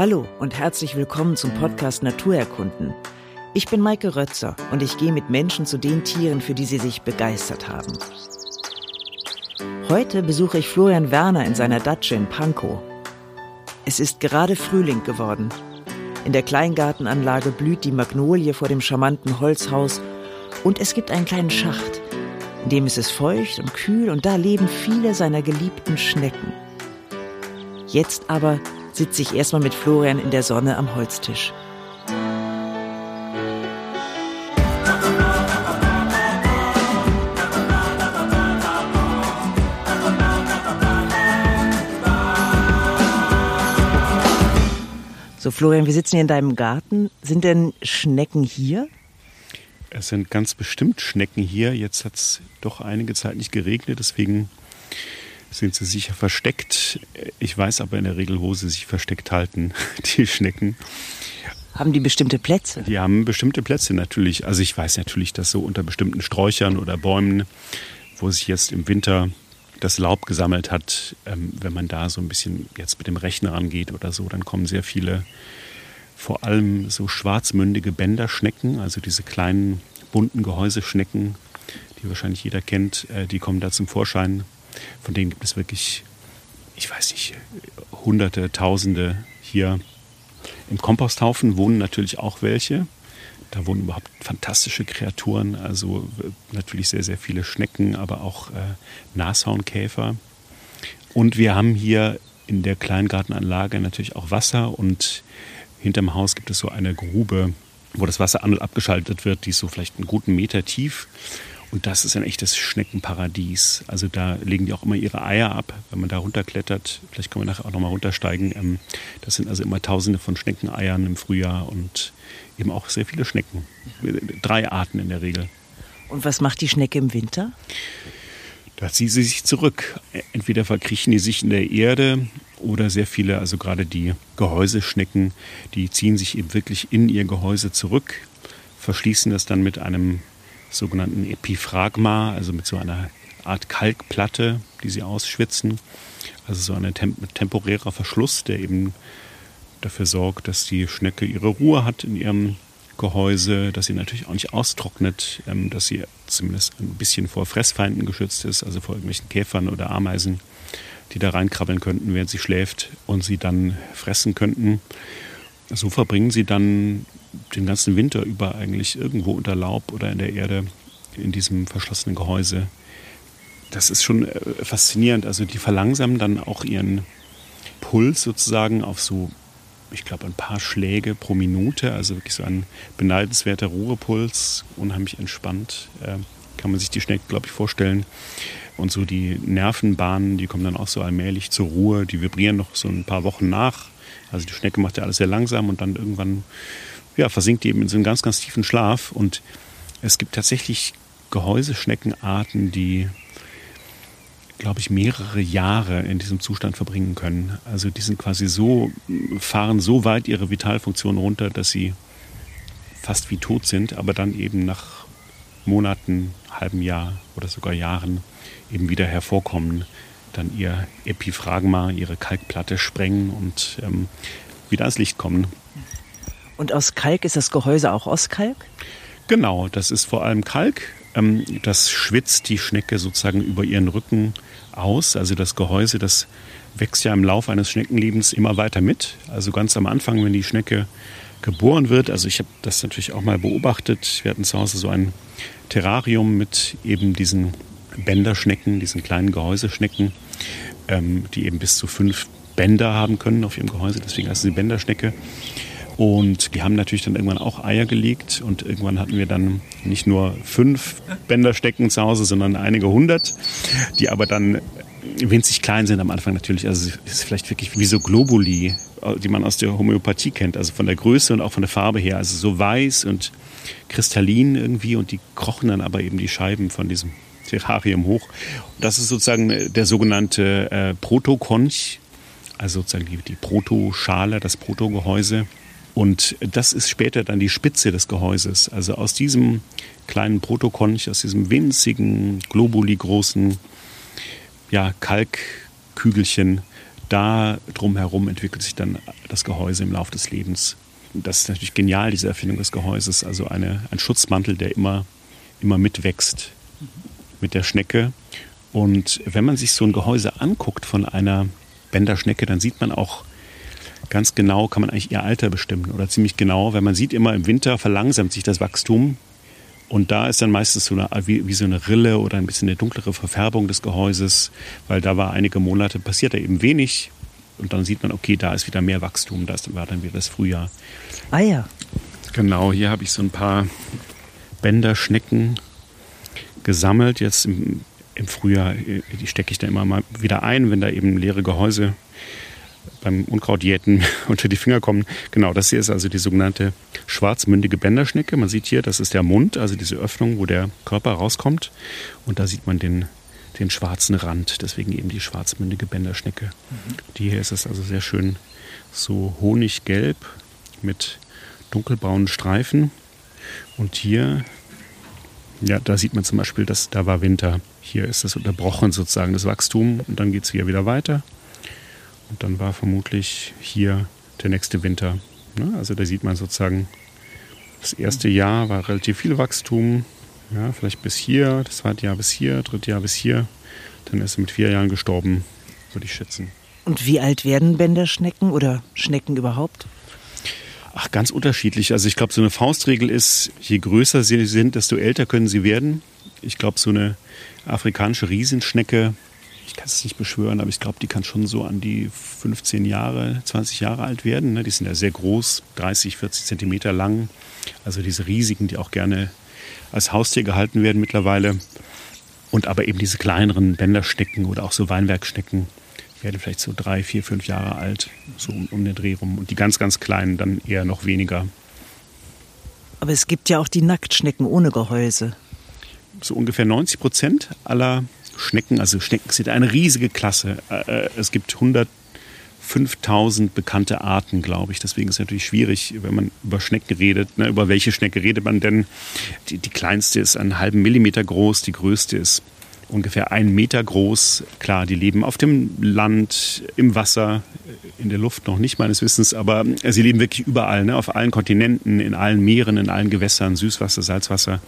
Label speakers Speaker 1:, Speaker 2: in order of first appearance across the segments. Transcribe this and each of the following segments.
Speaker 1: Hallo und herzlich willkommen zum Podcast Naturerkunden. Ich bin Maike Rötzer und ich gehe mit Menschen zu den Tieren, für die sie sich begeistert haben. Heute besuche ich Florian Werner in seiner Datsche in Pankow. Es ist gerade Frühling geworden. In der Kleingartenanlage blüht die Magnolie vor dem charmanten Holzhaus und es gibt einen kleinen Schacht. In dem ist es feucht und kühl und da leben viele seiner geliebten Schnecken. Jetzt aber sitze ich erstmal mit Florian in der Sonne am Holztisch. So, Florian, wir sitzen hier in deinem Garten. Sind denn Schnecken hier?
Speaker 2: Es sind ganz bestimmt Schnecken hier. Jetzt hat es doch einige Zeit nicht geregnet, deswegen sind sie sicher versteckt. Ich weiß aber in der Regel, wo sie sich versteckt halten, die Schnecken.
Speaker 1: Haben die bestimmte Plätze?
Speaker 2: Die haben bestimmte Plätze natürlich. Also ich weiß natürlich, dass so unter bestimmten Sträuchern oder Bäumen, wo sich jetzt im Winter das Laub gesammelt hat, ähm, wenn man da so ein bisschen jetzt mit dem Rechner angeht oder so, dann kommen sehr viele, vor allem so schwarzmündige Bänderschnecken, also diese kleinen bunten Gehäuseschnecken, die wahrscheinlich jeder kennt, äh, die kommen da zum Vorschein. Von denen gibt es wirklich, ich weiß nicht, Hunderte, Tausende hier. Im Komposthaufen wohnen natürlich auch welche. Da wohnen überhaupt fantastische Kreaturen, also natürlich sehr, sehr viele Schnecken, aber auch äh, Nashornkäfer. Und wir haben hier in der Kleingartenanlage natürlich auch Wasser und hinterm Haus gibt es so eine Grube, wo das Wasser an- und abgeschaltet wird, die ist so vielleicht einen guten Meter tief. Und das ist ein echtes Schneckenparadies. Also da legen die auch immer ihre Eier ab, wenn man da runterklettert. Vielleicht können wir nachher auch nochmal runtersteigen. Ähm, das sind also immer tausende von Schneckeneiern im Frühjahr und eben auch sehr viele Schnecken. Drei Arten in der Regel.
Speaker 1: Und was macht die Schnecke im Winter?
Speaker 2: Da zieht sie sich zurück. Entweder verkriechen die sich in der Erde oder sehr viele, also gerade die Gehäuseschnecken, die ziehen sich eben wirklich in ihr Gehäuse zurück, verschließen das dann mit einem sogenannten Epiphragma, also mit so einer Art Kalkplatte, die sie ausschwitzen. Also so ein temp temporärer Verschluss, der eben dafür sorgt, dass die Schnecke ihre Ruhe hat in ihrem Gehäuse, dass sie natürlich auch nicht austrocknet, ähm, dass sie zumindest ein bisschen vor Fressfeinden geschützt ist, also vor irgendwelchen Käfern oder Ameisen, die da reinkrabbeln könnten, während sie schläft und sie dann fressen könnten. So verbringen sie dann den ganzen Winter über eigentlich irgendwo unter Laub oder in der Erde in diesem verschlossenen Gehäuse. Das ist schon äh, faszinierend. Also die verlangsamen dann auch ihren Puls sozusagen auf so, ich glaube, ein paar Schläge pro Minute. Also wirklich so ein beneidenswerter Ruhepuls, unheimlich entspannt. Äh, kann man sich die Schnecke, glaube ich, vorstellen. Und so die Nervenbahnen, die kommen dann auch so allmählich zur Ruhe. Die vibrieren noch so ein paar Wochen nach. Also die Schnecke macht ja alles sehr langsam und dann irgendwann ja, versinkt eben in so einen ganz, ganz tiefen Schlaf. Und es gibt tatsächlich Gehäuseschneckenarten, die, glaube ich, mehrere Jahre in diesem Zustand verbringen können. Also die sind quasi so, fahren so weit ihre Vitalfunktion runter, dass sie fast wie tot sind, aber dann eben nach Monaten, halbem Jahr oder sogar Jahren eben wieder hervorkommen, dann ihr Epiphragma, ihre Kalkplatte sprengen und ähm, wieder ans Licht kommen.
Speaker 1: Und aus Kalk ist das Gehäuse auch aus Kalk?
Speaker 2: Genau, das ist vor allem Kalk. Ähm, das schwitzt die Schnecke sozusagen über ihren Rücken aus. Also das Gehäuse, das wächst ja im Laufe eines Schneckenlebens immer weiter mit. Also ganz am Anfang, wenn die Schnecke geboren wird, also ich habe das natürlich auch mal beobachtet. Wir hatten zu Hause so ein Terrarium mit eben diesen Bänderschnecken, diesen kleinen Gehäuseschnecken, ähm, die eben bis zu fünf Bänder haben können auf ihrem Gehäuse. Deswegen heißt sie Bänderschnecke. Und die haben natürlich dann irgendwann auch Eier gelegt und irgendwann hatten wir dann nicht nur fünf Bänderstecken zu Hause, sondern einige hundert, die aber dann winzig klein sind am Anfang natürlich. Also es ist vielleicht wirklich wie so Globuli, die man aus der Homöopathie kennt, also von der Größe und auch von der Farbe her. Also so weiß und kristallin irgendwie und die krochen dann aber eben die Scheiben von diesem Terrarium hoch. Das ist sozusagen der sogenannte äh, Protokonch, also sozusagen die, die Protoschale, das Protogehäuse. Und das ist später dann die Spitze des Gehäuses. Also aus diesem kleinen Protokonch, aus diesem winzigen, globuli großen ja, Kalkkügelchen, da drumherum entwickelt sich dann das Gehäuse im Laufe des Lebens. Das ist natürlich genial, diese Erfindung des Gehäuses. Also eine, ein Schutzmantel, der immer, immer mitwächst mit der Schnecke. Und wenn man sich so ein Gehäuse anguckt von einer Bänderschnecke, dann sieht man auch ganz genau, kann man eigentlich ihr Alter bestimmen oder ziemlich genau, weil man sieht immer im Winter verlangsamt sich das Wachstum und da ist dann meistens so eine, wie, wie, so eine Rille oder ein bisschen eine dunklere Verfärbung des Gehäuses, weil da war einige Monate, passiert da eben wenig. Und dann sieht man, okay, da ist wieder mehr Wachstum, das war dann wieder das Frühjahr.
Speaker 1: Ah ja.
Speaker 2: Genau, hier habe ich so ein paar Bänderschnecken gesammelt. Jetzt im, im Frühjahr, die stecke ich da immer mal wieder ein, wenn da eben leere Gehäuse beim Unkrautjäten unter die Finger kommen. Genau, das hier ist also die sogenannte schwarzmündige Bänderschnecke. Man sieht hier, das ist der Mund, also diese Öffnung, wo der Körper rauskommt. Und da sieht man den, den schwarzen Rand, deswegen eben die schwarzmündige Bänderschnecke. Mhm. Die hier ist es also sehr schön so honiggelb mit dunkelbraunen Streifen. Und hier, ja, da sieht man zum Beispiel, dass da war Winter. Hier ist es unterbrochen sozusagen, das Wachstum. Und dann geht es hier wieder weiter. Und dann war vermutlich hier der nächste Winter. Ne? Also da sieht man sozusagen, das erste Jahr war relativ viel Wachstum. Ja, vielleicht bis hier, das zweite Jahr bis hier, dritte Jahr bis hier. Dann ist er mit vier Jahren gestorben, würde ich schätzen.
Speaker 1: Und wie alt werden Bänderschnecken oder Schnecken überhaupt?
Speaker 2: Ach, ganz unterschiedlich. Also ich glaube, so eine Faustregel ist, je größer sie sind, desto älter können sie werden. Ich glaube, so eine afrikanische Riesenschnecke ich kann es nicht beschwören, aber ich glaube, die kann schon so an die 15 Jahre, 20 Jahre alt werden. Ne? Die sind ja sehr groß, 30, 40 Zentimeter lang. Also diese riesigen, die auch gerne als Haustier gehalten werden mittlerweile. Und aber eben diese kleineren Bänderschnecken oder auch so Weinbergschnecken werden vielleicht so drei, vier, fünf Jahre alt, so um, um den Dreh rum. Und die ganz, ganz kleinen dann eher noch weniger.
Speaker 1: Aber es gibt ja auch die Nacktschnecken ohne Gehäuse.
Speaker 2: So ungefähr 90 Prozent aller Schnecken, also Schnecken sind eine riesige Klasse. Äh, äh, es gibt 105.000 bekannte Arten, glaube ich. Deswegen ist es natürlich schwierig, wenn man über Schnecken redet. Ne? Über welche Schnecke redet man denn? Die, die kleinste ist einen halben Millimeter groß, die größte ist ungefähr einen Meter groß. Klar, die leben auf dem Land, im Wasser, in der Luft noch nicht meines Wissens, aber sie leben wirklich überall, ne? auf allen Kontinenten, in allen Meeren, in allen Gewässern, Süßwasser, Salzwasser.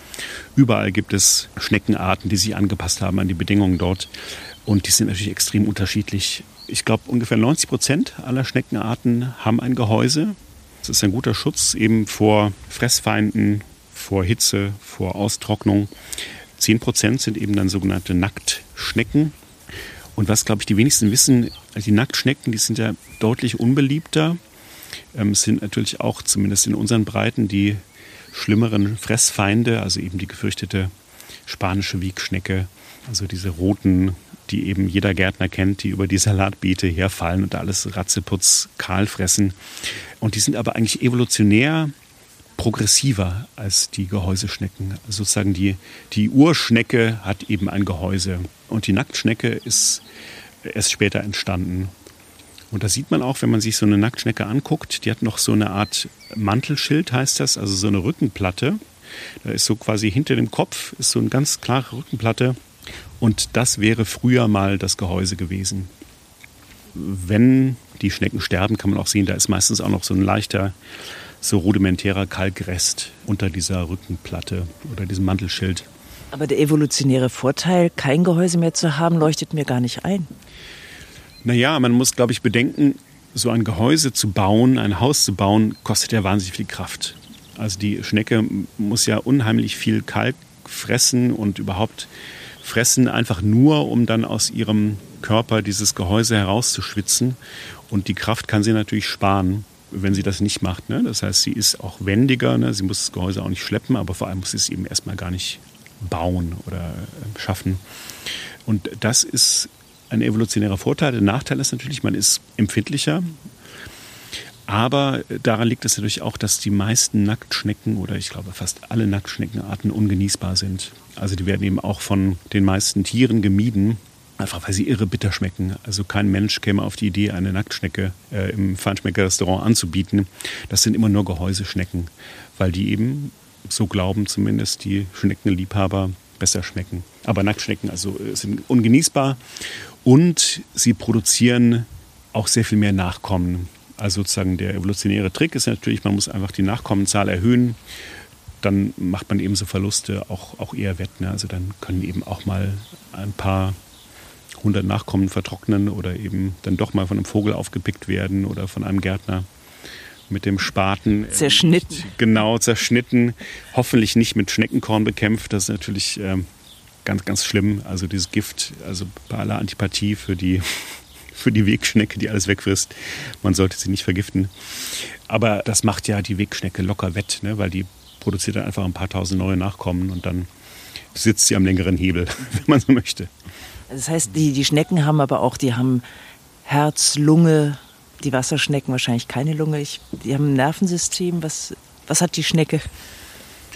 Speaker 2: Überall gibt es Schneckenarten, die sich angepasst haben an die Bedingungen dort. Und die sind natürlich extrem unterschiedlich. Ich glaube, ungefähr 90 Prozent aller Schneckenarten haben ein Gehäuse. Das ist ein guter Schutz eben vor Fressfeinden, vor Hitze, vor Austrocknung. 10 Prozent sind eben dann sogenannte Nacktschnecken. Und was, glaube ich, die wenigsten wissen, die Nacktschnecken, die sind ja deutlich unbeliebter. Ähm, sind natürlich auch, zumindest in unseren Breiten, die schlimmeren Fressfeinde, also eben die gefürchtete spanische Wiegschnecke, also diese roten, die eben jeder Gärtner kennt, die über die Salatbeete herfallen und alles Ratzeputz kahl fressen. Und die sind aber eigentlich evolutionär progressiver als die Gehäuseschnecken. Sozusagen die, die Urschnecke hat eben ein Gehäuse und die Nacktschnecke ist erst später entstanden. Und da sieht man auch, wenn man sich so eine Nacktschnecke anguckt, die hat noch so eine Art Mantelschild, heißt das, also so eine Rückenplatte. Da ist so quasi hinter dem Kopf ist so eine ganz klare Rückenplatte. Und das wäre früher mal das Gehäuse gewesen. Wenn die Schnecken sterben, kann man auch sehen, da ist meistens auch noch so ein leichter so rudimentärer Kalkrest unter dieser Rückenplatte oder diesem Mantelschild.
Speaker 1: Aber der evolutionäre Vorteil, kein Gehäuse mehr zu haben, leuchtet mir gar nicht ein.
Speaker 2: Naja, man muss, glaube ich, bedenken, so ein Gehäuse zu bauen, ein Haus zu bauen, kostet ja wahnsinnig viel Kraft. Also die Schnecke muss ja unheimlich viel Kalk fressen und überhaupt fressen, einfach nur, um dann aus ihrem Körper dieses Gehäuse herauszuschwitzen. Und die Kraft kann sie natürlich sparen wenn sie das nicht macht. Ne? Das heißt, sie ist auch wendiger, ne? sie muss das Gehäuse auch nicht schleppen, aber vor allem muss sie es eben erstmal gar nicht bauen oder äh, schaffen. Und das ist ein evolutionärer Vorteil. Der Nachteil ist natürlich, man ist empfindlicher. Aber daran liegt es natürlich auch, dass die meisten Nacktschnecken oder ich glaube fast alle Nacktschneckenarten ungenießbar sind. Also die werden eben auch von den meisten Tieren gemieden. Einfach weil sie irre bitter schmecken. Also kein Mensch käme auf die Idee, eine Nacktschnecke äh, im Feinschmeckerrestaurant anzubieten. Das sind immer nur Gehäuseschnecken, weil die eben, so glauben zumindest die Schneckenliebhaber, besser schmecken. Aber Nacktschnecken also äh, sind ungenießbar und sie produzieren auch sehr viel mehr Nachkommen. Also sozusagen der evolutionäre Trick ist natürlich, man muss einfach die Nachkommenzahl erhöhen. Dann macht man eben so Verluste auch, auch eher wett. Ne? Also dann können eben auch mal ein paar hundert Nachkommen vertrocknen oder eben dann doch mal von einem Vogel aufgepickt werden oder von einem Gärtner mit dem Spaten.
Speaker 1: Äh, zerschnitten.
Speaker 2: Genau, zerschnitten. Hoffentlich nicht mit Schneckenkorn bekämpft. Das ist natürlich ähm, ganz, ganz schlimm. Also dieses Gift, also bei aller Antipathie für die, für die Wegschnecke, die alles wegfrisst. Man sollte sie nicht vergiften. Aber das macht ja die Wegschnecke locker wett, ne? weil die produziert dann einfach ein paar tausend neue Nachkommen und dann sitzt sie am längeren Hebel, wenn man so möchte.
Speaker 1: Das heißt, die, die Schnecken haben aber auch, die haben Herz, Lunge, die Wasserschnecken wahrscheinlich keine Lunge. Ich, die haben ein Nervensystem. Was, was hat die Schnecke?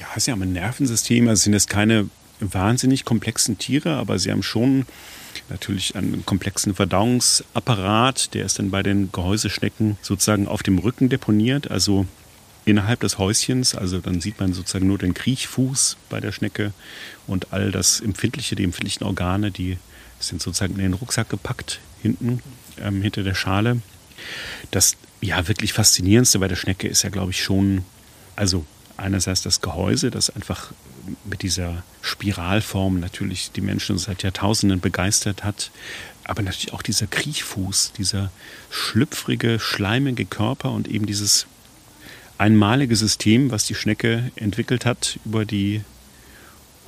Speaker 2: Ja, sie haben ein Nervensystem. Also sind das keine wahnsinnig komplexen Tiere, aber sie haben schon natürlich einen komplexen Verdauungsapparat. Der ist dann bei den Gehäuseschnecken sozusagen auf dem Rücken deponiert, also innerhalb des Häuschens. Also dann sieht man sozusagen nur den Kriechfuß bei der Schnecke und all das Empfindliche, die empfindlichen Organe, die sind sozusagen in den Rucksack gepackt, hinten, ähm, hinter der Schale. Das ja wirklich faszinierendste bei der Schnecke ist ja, glaube ich, schon, also einerseits das Gehäuse, das einfach mit dieser Spiralform natürlich die Menschen seit Jahrtausenden begeistert hat, aber natürlich auch dieser Kriechfuß, dieser schlüpfrige, schleimige Körper und eben dieses einmalige System, was die Schnecke entwickelt hat über die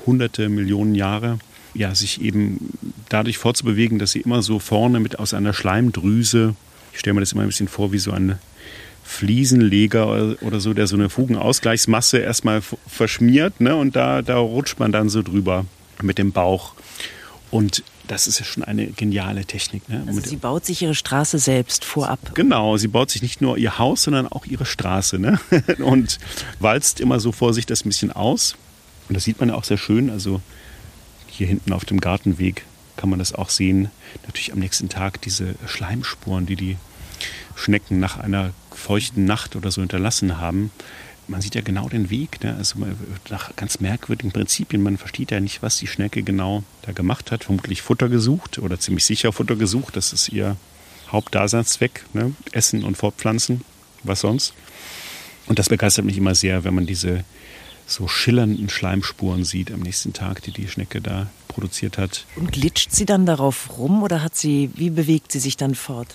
Speaker 2: hunderte Millionen Jahre, ja, sich eben dadurch fortzubewegen, dass sie immer so vorne mit aus einer Schleimdrüse, ich stelle mir das immer ein bisschen vor wie so ein Fliesenleger oder so, der so eine Fugenausgleichsmasse erstmal verschmiert ne? und da, da rutscht man dann so drüber mit dem Bauch. Und das ist ja schon eine geniale Technik. Ne?
Speaker 1: Also sie baut sich ihre Straße selbst vorab.
Speaker 2: Genau, sie baut sich nicht nur ihr Haus, sondern auch ihre Straße. Ne? Und walzt immer so vor sich das ein bisschen aus. Und das sieht man ja auch sehr schön. Also hier hinten auf dem Gartenweg kann man das auch sehen. Natürlich am nächsten Tag diese Schleimspuren, die die Schnecken nach einer feuchten Nacht oder so hinterlassen haben. Man sieht ja genau den Weg, ne? also nach ganz merkwürdigen Prinzipien. Man versteht ja nicht, was die Schnecke genau da gemacht hat. Vermutlich Futter gesucht oder ziemlich sicher Futter gesucht. Das ist ihr Hauptdaseinszweck. Ne? Essen und Fortpflanzen. Was sonst? Und das begeistert mich immer sehr, wenn man diese so schillernden Schleimspuren sieht am nächsten Tag, die die Schnecke da produziert hat.
Speaker 1: Und glitscht sie dann darauf rum oder hat sie, wie bewegt sie sich dann fort?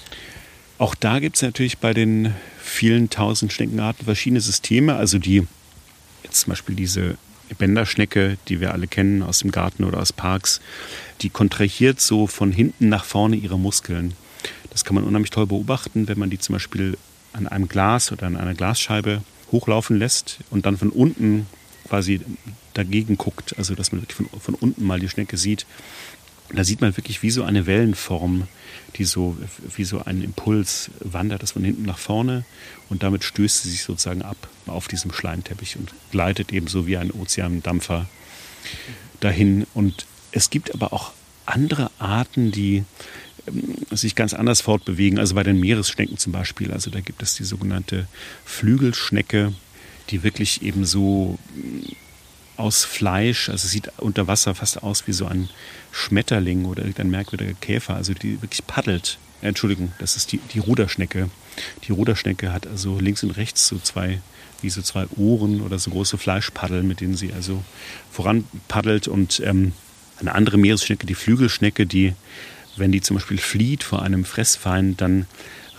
Speaker 2: Auch da gibt es natürlich bei den vielen tausend Schneckenarten verschiedene Systeme. Also die, jetzt zum Beispiel diese Bänderschnecke, die wir alle kennen aus dem Garten oder aus Parks, die kontrahiert so von hinten nach vorne ihre Muskeln. Das kann man unheimlich toll beobachten, wenn man die zum Beispiel an einem Glas oder an einer Glasscheibe hochlaufen lässt und dann von unten quasi dagegen guckt, also dass man wirklich von, von unten mal die Schnecke sieht. Da sieht man wirklich wie so eine Wellenform, die so wie so ein Impuls wandert, das von hinten nach vorne und damit stößt sie sich sozusagen ab auf diesem Schleimteppich und gleitet eben so wie ein Ozeandampfer dahin. Und es gibt aber auch andere Arten, die ähm, sich ganz anders fortbewegen. Also bei den Meeresschnecken zum Beispiel. Also da gibt es die sogenannte Flügelschnecke, die wirklich eben so mm, aus Fleisch, also sieht unter Wasser fast aus wie so ein Schmetterling oder irgendein merkwürdiger Käfer, also die wirklich paddelt. Entschuldigung, das ist die, die Ruderschnecke. Die Ruderschnecke hat also links und rechts so zwei, wie so zwei Ohren oder so große Fleischpaddeln, mit denen sie also voranpaddelt. Und ähm, eine andere Meeresschnecke, die Flügelschnecke, die, wenn die zum Beispiel flieht vor einem Fressfeind, dann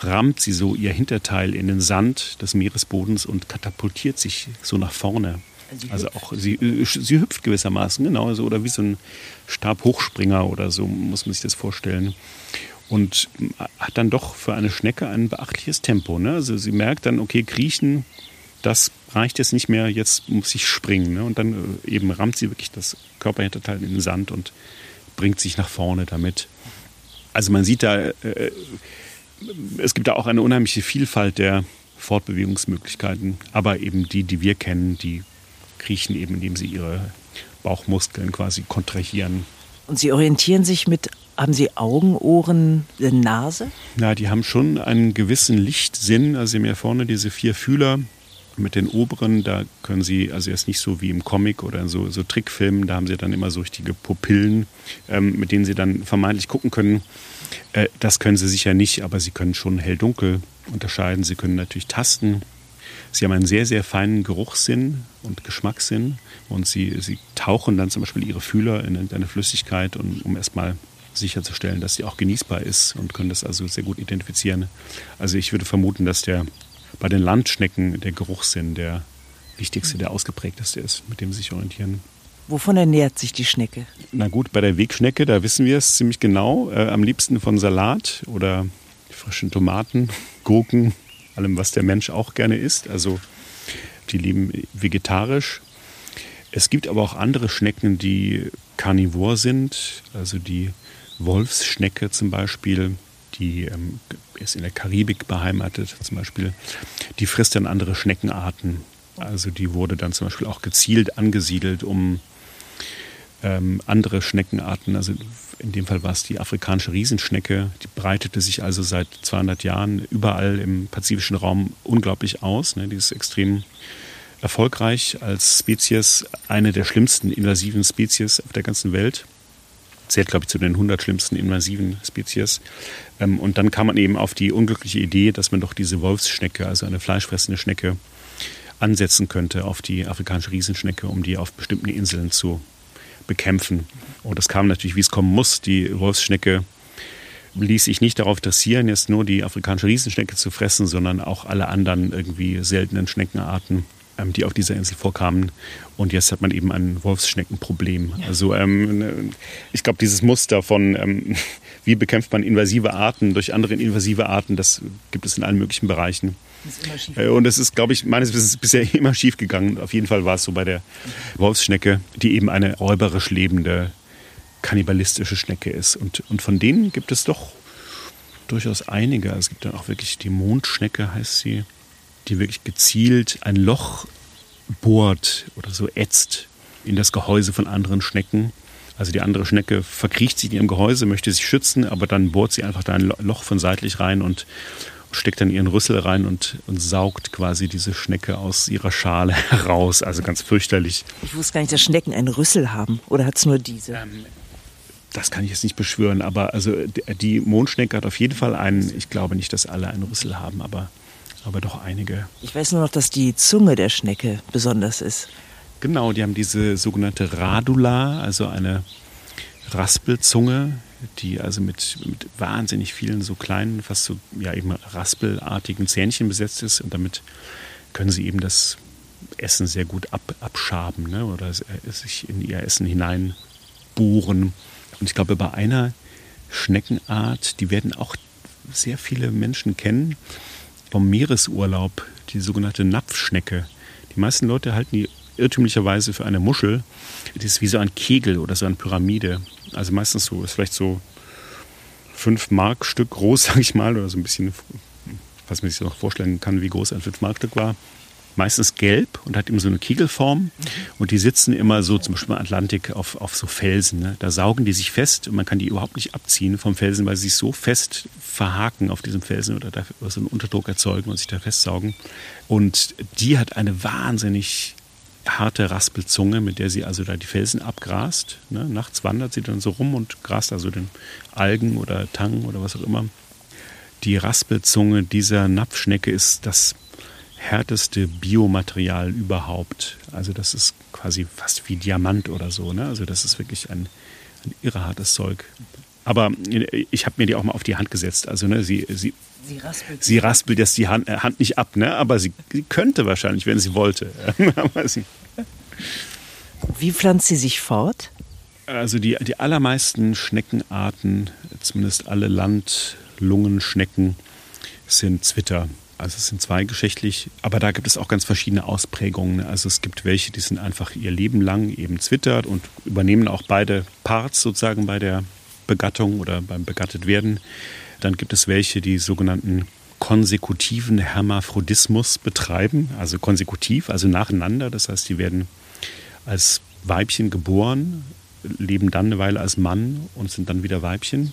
Speaker 2: rammt sie so ihr Hinterteil in den Sand des Meeresbodens und katapultiert sich so nach vorne. Also auch sie, äh, sie hüpft gewissermaßen, genau, so, oder wie so ein Stabhochspringer oder so, muss man sich das vorstellen. Und hat dann doch für eine Schnecke ein beachtliches Tempo. Ne? Also sie merkt dann, okay, kriechen, das reicht jetzt nicht mehr, jetzt muss ich springen. Ne? Und dann äh, eben rammt sie wirklich das Körperhinterteil in den Sand und bringt sich nach vorne damit. Also man sieht da, äh, es gibt da auch eine unheimliche Vielfalt der Fortbewegungsmöglichkeiten, aber eben die, die wir kennen, die kriechen eben, indem sie ihre Bauchmuskeln quasi kontrahieren.
Speaker 1: Und Sie orientieren sich mit, haben Sie Augen, Ohren, Nase?
Speaker 2: Na, die haben schon einen gewissen Lichtsinn. Also Sie haben ja vorne diese vier Fühler Mit den oberen, da können Sie, also jetzt nicht so wie im Comic oder in so, so Trickfilmen, da haben Sie dann immer so richtige Pupillen, ähm, mit denen Sie dann vermeintlich gucken können. Äh, das können Sie sicher nicht, aber Sie können schon hell-dunkel unterscheiden. Sie können natürlich tasten. Sie haben einen sehr, sehr feinen Geruchssinn und Geschmackssinn und Sie, Sie tauchen dann zum Beispiel Ihre Fühler in eine Flüssigkeit, um, um erstmal sicherzustellen, dass sie auch genießbar ist und können das also sehr gut identifizieren. Also ich würde vermuten, dass der bei den Landschnecken der Geruchssinn der wichtigste, der ausgeprägteste ist, mit dem sie sich orientieren.
Speaker 1: Wovon ernährt sich die Schnecke?
Speaker 2: Na gut, bei der Wegschnecke, da wissen wir es ziemlich genau. Äh, am liebsten von Salat oder frischen Tomaten, Gurken, allem, was der Mensch auch gerne isst. Also die leben vegetarisch. Es gibt aber auch andere Schnecken, die karnivor sind, also die Wolfsschnecke zum Beispiel, die ähm, ist in der Karibik beheimatet zum Beispiel, die frisst dann andere Schneckenarten. Also die wurde dann zum Beispiel auch gezielt angesiedelt, um ähm, andere Schneckenarten, also in dem Fall war es die afrikanische Riesenschnecke, die breitete sich also seit 200 Jahren überall im pazifischen Raum unglaublich aus. Ne? Die ist extrem erfolgreich als Spezies, eine der schlimmsten invasiven Spezies auf der ganzen Welt zählt, glaube ich, zu den 100 schlimmsten invasiven Spezies. Ähm, und dann kam man eben auf die unglückliche Idee, dass man doch diese Wolfsschnecke, also eine fleischfressende Schnecke, ansetzen könnte auf die afrikanische Riesenschnecke, um die auf bestimmten Inseln zu bekämpfen. Und das kam natürlich, wie es kommen muss. Die Wolfsschnecke ließ sich nicht darauf dressieren, jetzt nur die afrikanische Riesenschnecke zu fressen, sondern auch alle anderen irgendwie seltenen Schneckenarten die auf dieser Insel vorkamen. Und jetzt hat man eben ein Wolfsschneckenproblem. Ja. Also ähm, ich glaube, dieses Muster von, ähm, wie bekämpft man invasive Arten durch andere invasive Arten, das gibt es in allen möglichen Bereichen. Äh, und es ist, glaube ich, meines Wissens bisher immer schief gegangen. Auf jeden Fall war es so bei der Wolfsschnecke, die eben eine räuberisch lebende, kannibalistische Schnecke ist. Und, und von denen gibt es doch durchaus einige. Es gibt dann auch wirklich die Mondschnecke, heißt sie die wirklich gezielt ein Loch bohrt oder so ätzt in das Gehäuse von anderen Schnecken. Also die andere Schnecke verkriecht sich in ihrem Gehäuse, möchte sich schützen, aber dann bohrt sie einfach da ein Loch von seitlich rein und steckt dann ihren Rüssel rein und, und saugt quasi diese Schnecke aus ihrer Schale heraus. Also ganz fürchterlich.
Speaker 1: Ich wusste gar nicht, dass Schnecken einen Rüssel haben. Oder hat es nur diese? Ähm,
Speaker 2: das kann ich jetzt nicht beschwören, aber also die Mondschnecke hat auf jeden Fall einen, ich glaube nicht, dass alle einen Rüssel haben, aber aber doch einige.
Speaker 1: Ich weiß nur noch, dass die Zunge der Schnecke besonders ist.
Speaker 2: Genau, die haben diese sogenannte Radula, also eine Raspelzunge, die also mit, mit wahnsinnig vielen so kleinen, fast so ja eben raspelartigen Zähnchen besetzt ist und damit können sie eben das Essen sehr gut ab, abschaben ne? oder sich in ihr Essen hineinbohren. Und ich glaube, bei einer Schneckenart, die werden auch sehr viele Menschen kennen, vom Meeresurlaub, die sogenannte Napfschnecke. Die meisten Leute halten die irrtümlicherweise für eine Muschel. Die ist wie so ein Kegel oder so eine Pyramide. Also meistens so, ist vielleicht so fünf Mark Stück groß, sage ich mal, oder so ein bisschen, was man sich noch vorstellen kann, wie groß ein fünf Mark Stück war meistens gelb und hat eben so eine Kegelform. Und die sitzen immer so, zum Beispiel im Atlantik, auf, auf so Felsen. Ne? Da saugen die sich fest und man kann die überhaupt nicht abziehen vom Felsen, weil sie sich so fest verhaken auf diesem Felsen oder da so einen Unterdruck erzeugen und sich da festsaugen. Und die hat eine wahnsinnig harte Raspelzunge, mit der sie also da die Felsen abgrast. Ne? Nachts wandert sie dann so rum und grast also den Algen oder Tang oder was auch immer. Die Raspelzunge dieser Napfschnecke ist das härteste Biomaterial überhaupt. Also das ist quasi fast wie Diamant oder so. Ne? Also das ist wirklich ein, ein irre hartes Zeug. Aber ich habe mir die auch mal auf die Hand gesetzt. Also ne, sie, sie, sie raspelt, sie raspelt jetzt die Hand, äh, Hand nicht ab, ne? aber sie, sie könnte wahrscheinlich, wenn sie wollte.
Speaker 1: wie pflanzt sie sich fort?
Speaker 2: Also die, die allermeisten Schneckenarten, zumindest alle Landlungenschnecken, sind Zwitter. Also es sind zweigeschlechtlich, aber da gibt es auch ganz verschiedene Ausprägungen. Also es gibt welche, die sind einfach ihr Leben lang eben zwittert und übernehmen auch beide Parts sozusagen bei der Begattung oder beim Begattetwerden. Dann gibt es welche, die sogenannten konsekutiven Hermaphrodismus betreiben, also konsekutiv, also nacheinander. Das heißt, die werden als Weibchen geboren, leben dann eine Weile als Mann und sind dann wieder Weibchen.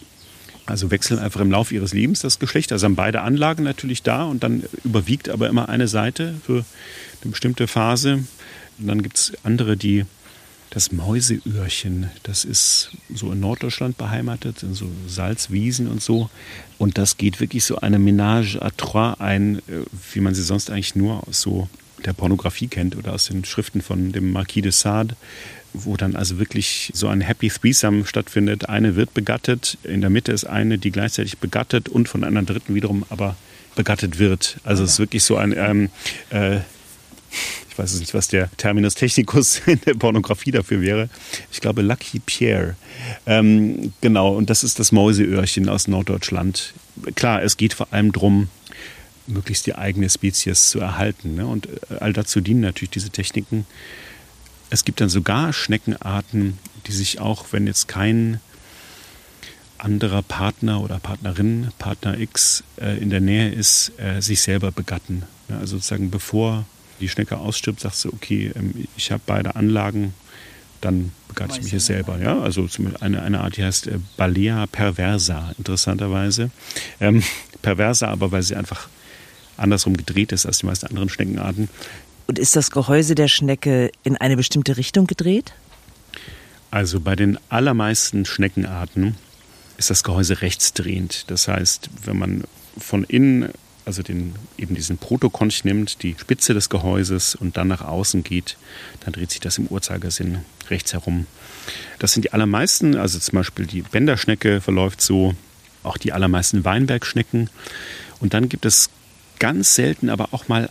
Speaker 2: Also wechseln einfach im Laufe ihres Lebens das Geschlecht. Also haben beide Anlagen natürlich da und dann überwiegt aber immer eine Seite für eine bestimmte Phase. Und dann gibt es andere, die das Mäuseöhrchen, das ist so in Norddeutschland beheimatet, in so Salzwiesen und so. Und das geht wirklich so eine Ménage à trois ein, äh, wie man sie sonst eigentlich nur aus so der Pornografie kennt oder aus den Schriften von dem Marquis de Sade wo dann also wirklich so ein Happy Threesome stattfindet. Eine wird begattet, in der Mitte ist eine, die gleichzeitig begattet und von einer dritten wiederum aber begattet wird. Also es ist wirklich so ein, ähm, äh, ich weiß nicht, was der Terminus technicus in der Pornografie dafür wäre. Ich glaube Lucky Pierre. Ähm, genau, und das ist das Mäuseöhrchen aus Norddeutschland. Klar, es geht vor allem darum, möglichst die eigene Spezies zu erhalten. Ne? Und äh, all dazu dienen natürlich diese Techniken. Es gibt dann sogar Schneckenarten, die sich auch, wenn jetzt kein anderer Partner oder Partnerin, Partner X äh, in der Nähe ist, äh, sich selber begatten. Ja, also sozusagen bevor die Schnecke ausstirbt, sagst du, okay, ähm, ich habe beide Anlagen, dann begatte ich mich jetzt selber. Ja? Also eine, eine Art, die heißt äh, Balea perversa, interessanterweise. Ähm, perversa, aber weil sie einfach andersrum gedreht ist als die meisten anderen Schneckenarten.
Speaker 1: Und ist das Gehäuse der Schnecke in eine bestimmte Richtung gedreht?
Speaker 2: Also bei den allermeisten Schneckenarten ist das Gehäuse rechtsdrehend. Das heißt, wenn man von innen, also den, eben diesen Protokonch nimmt, die Spitze des Gehäuses und dann nach außen geht, dann dreht sich das im Uhrzeigersinn rechts herum. Das sind die allermeisten, also zum Beispiel die Bänderschnecke verläuft so, auch die allermeisten Weinbergschnecken. Und dann gibt es ganz selten aber auch mal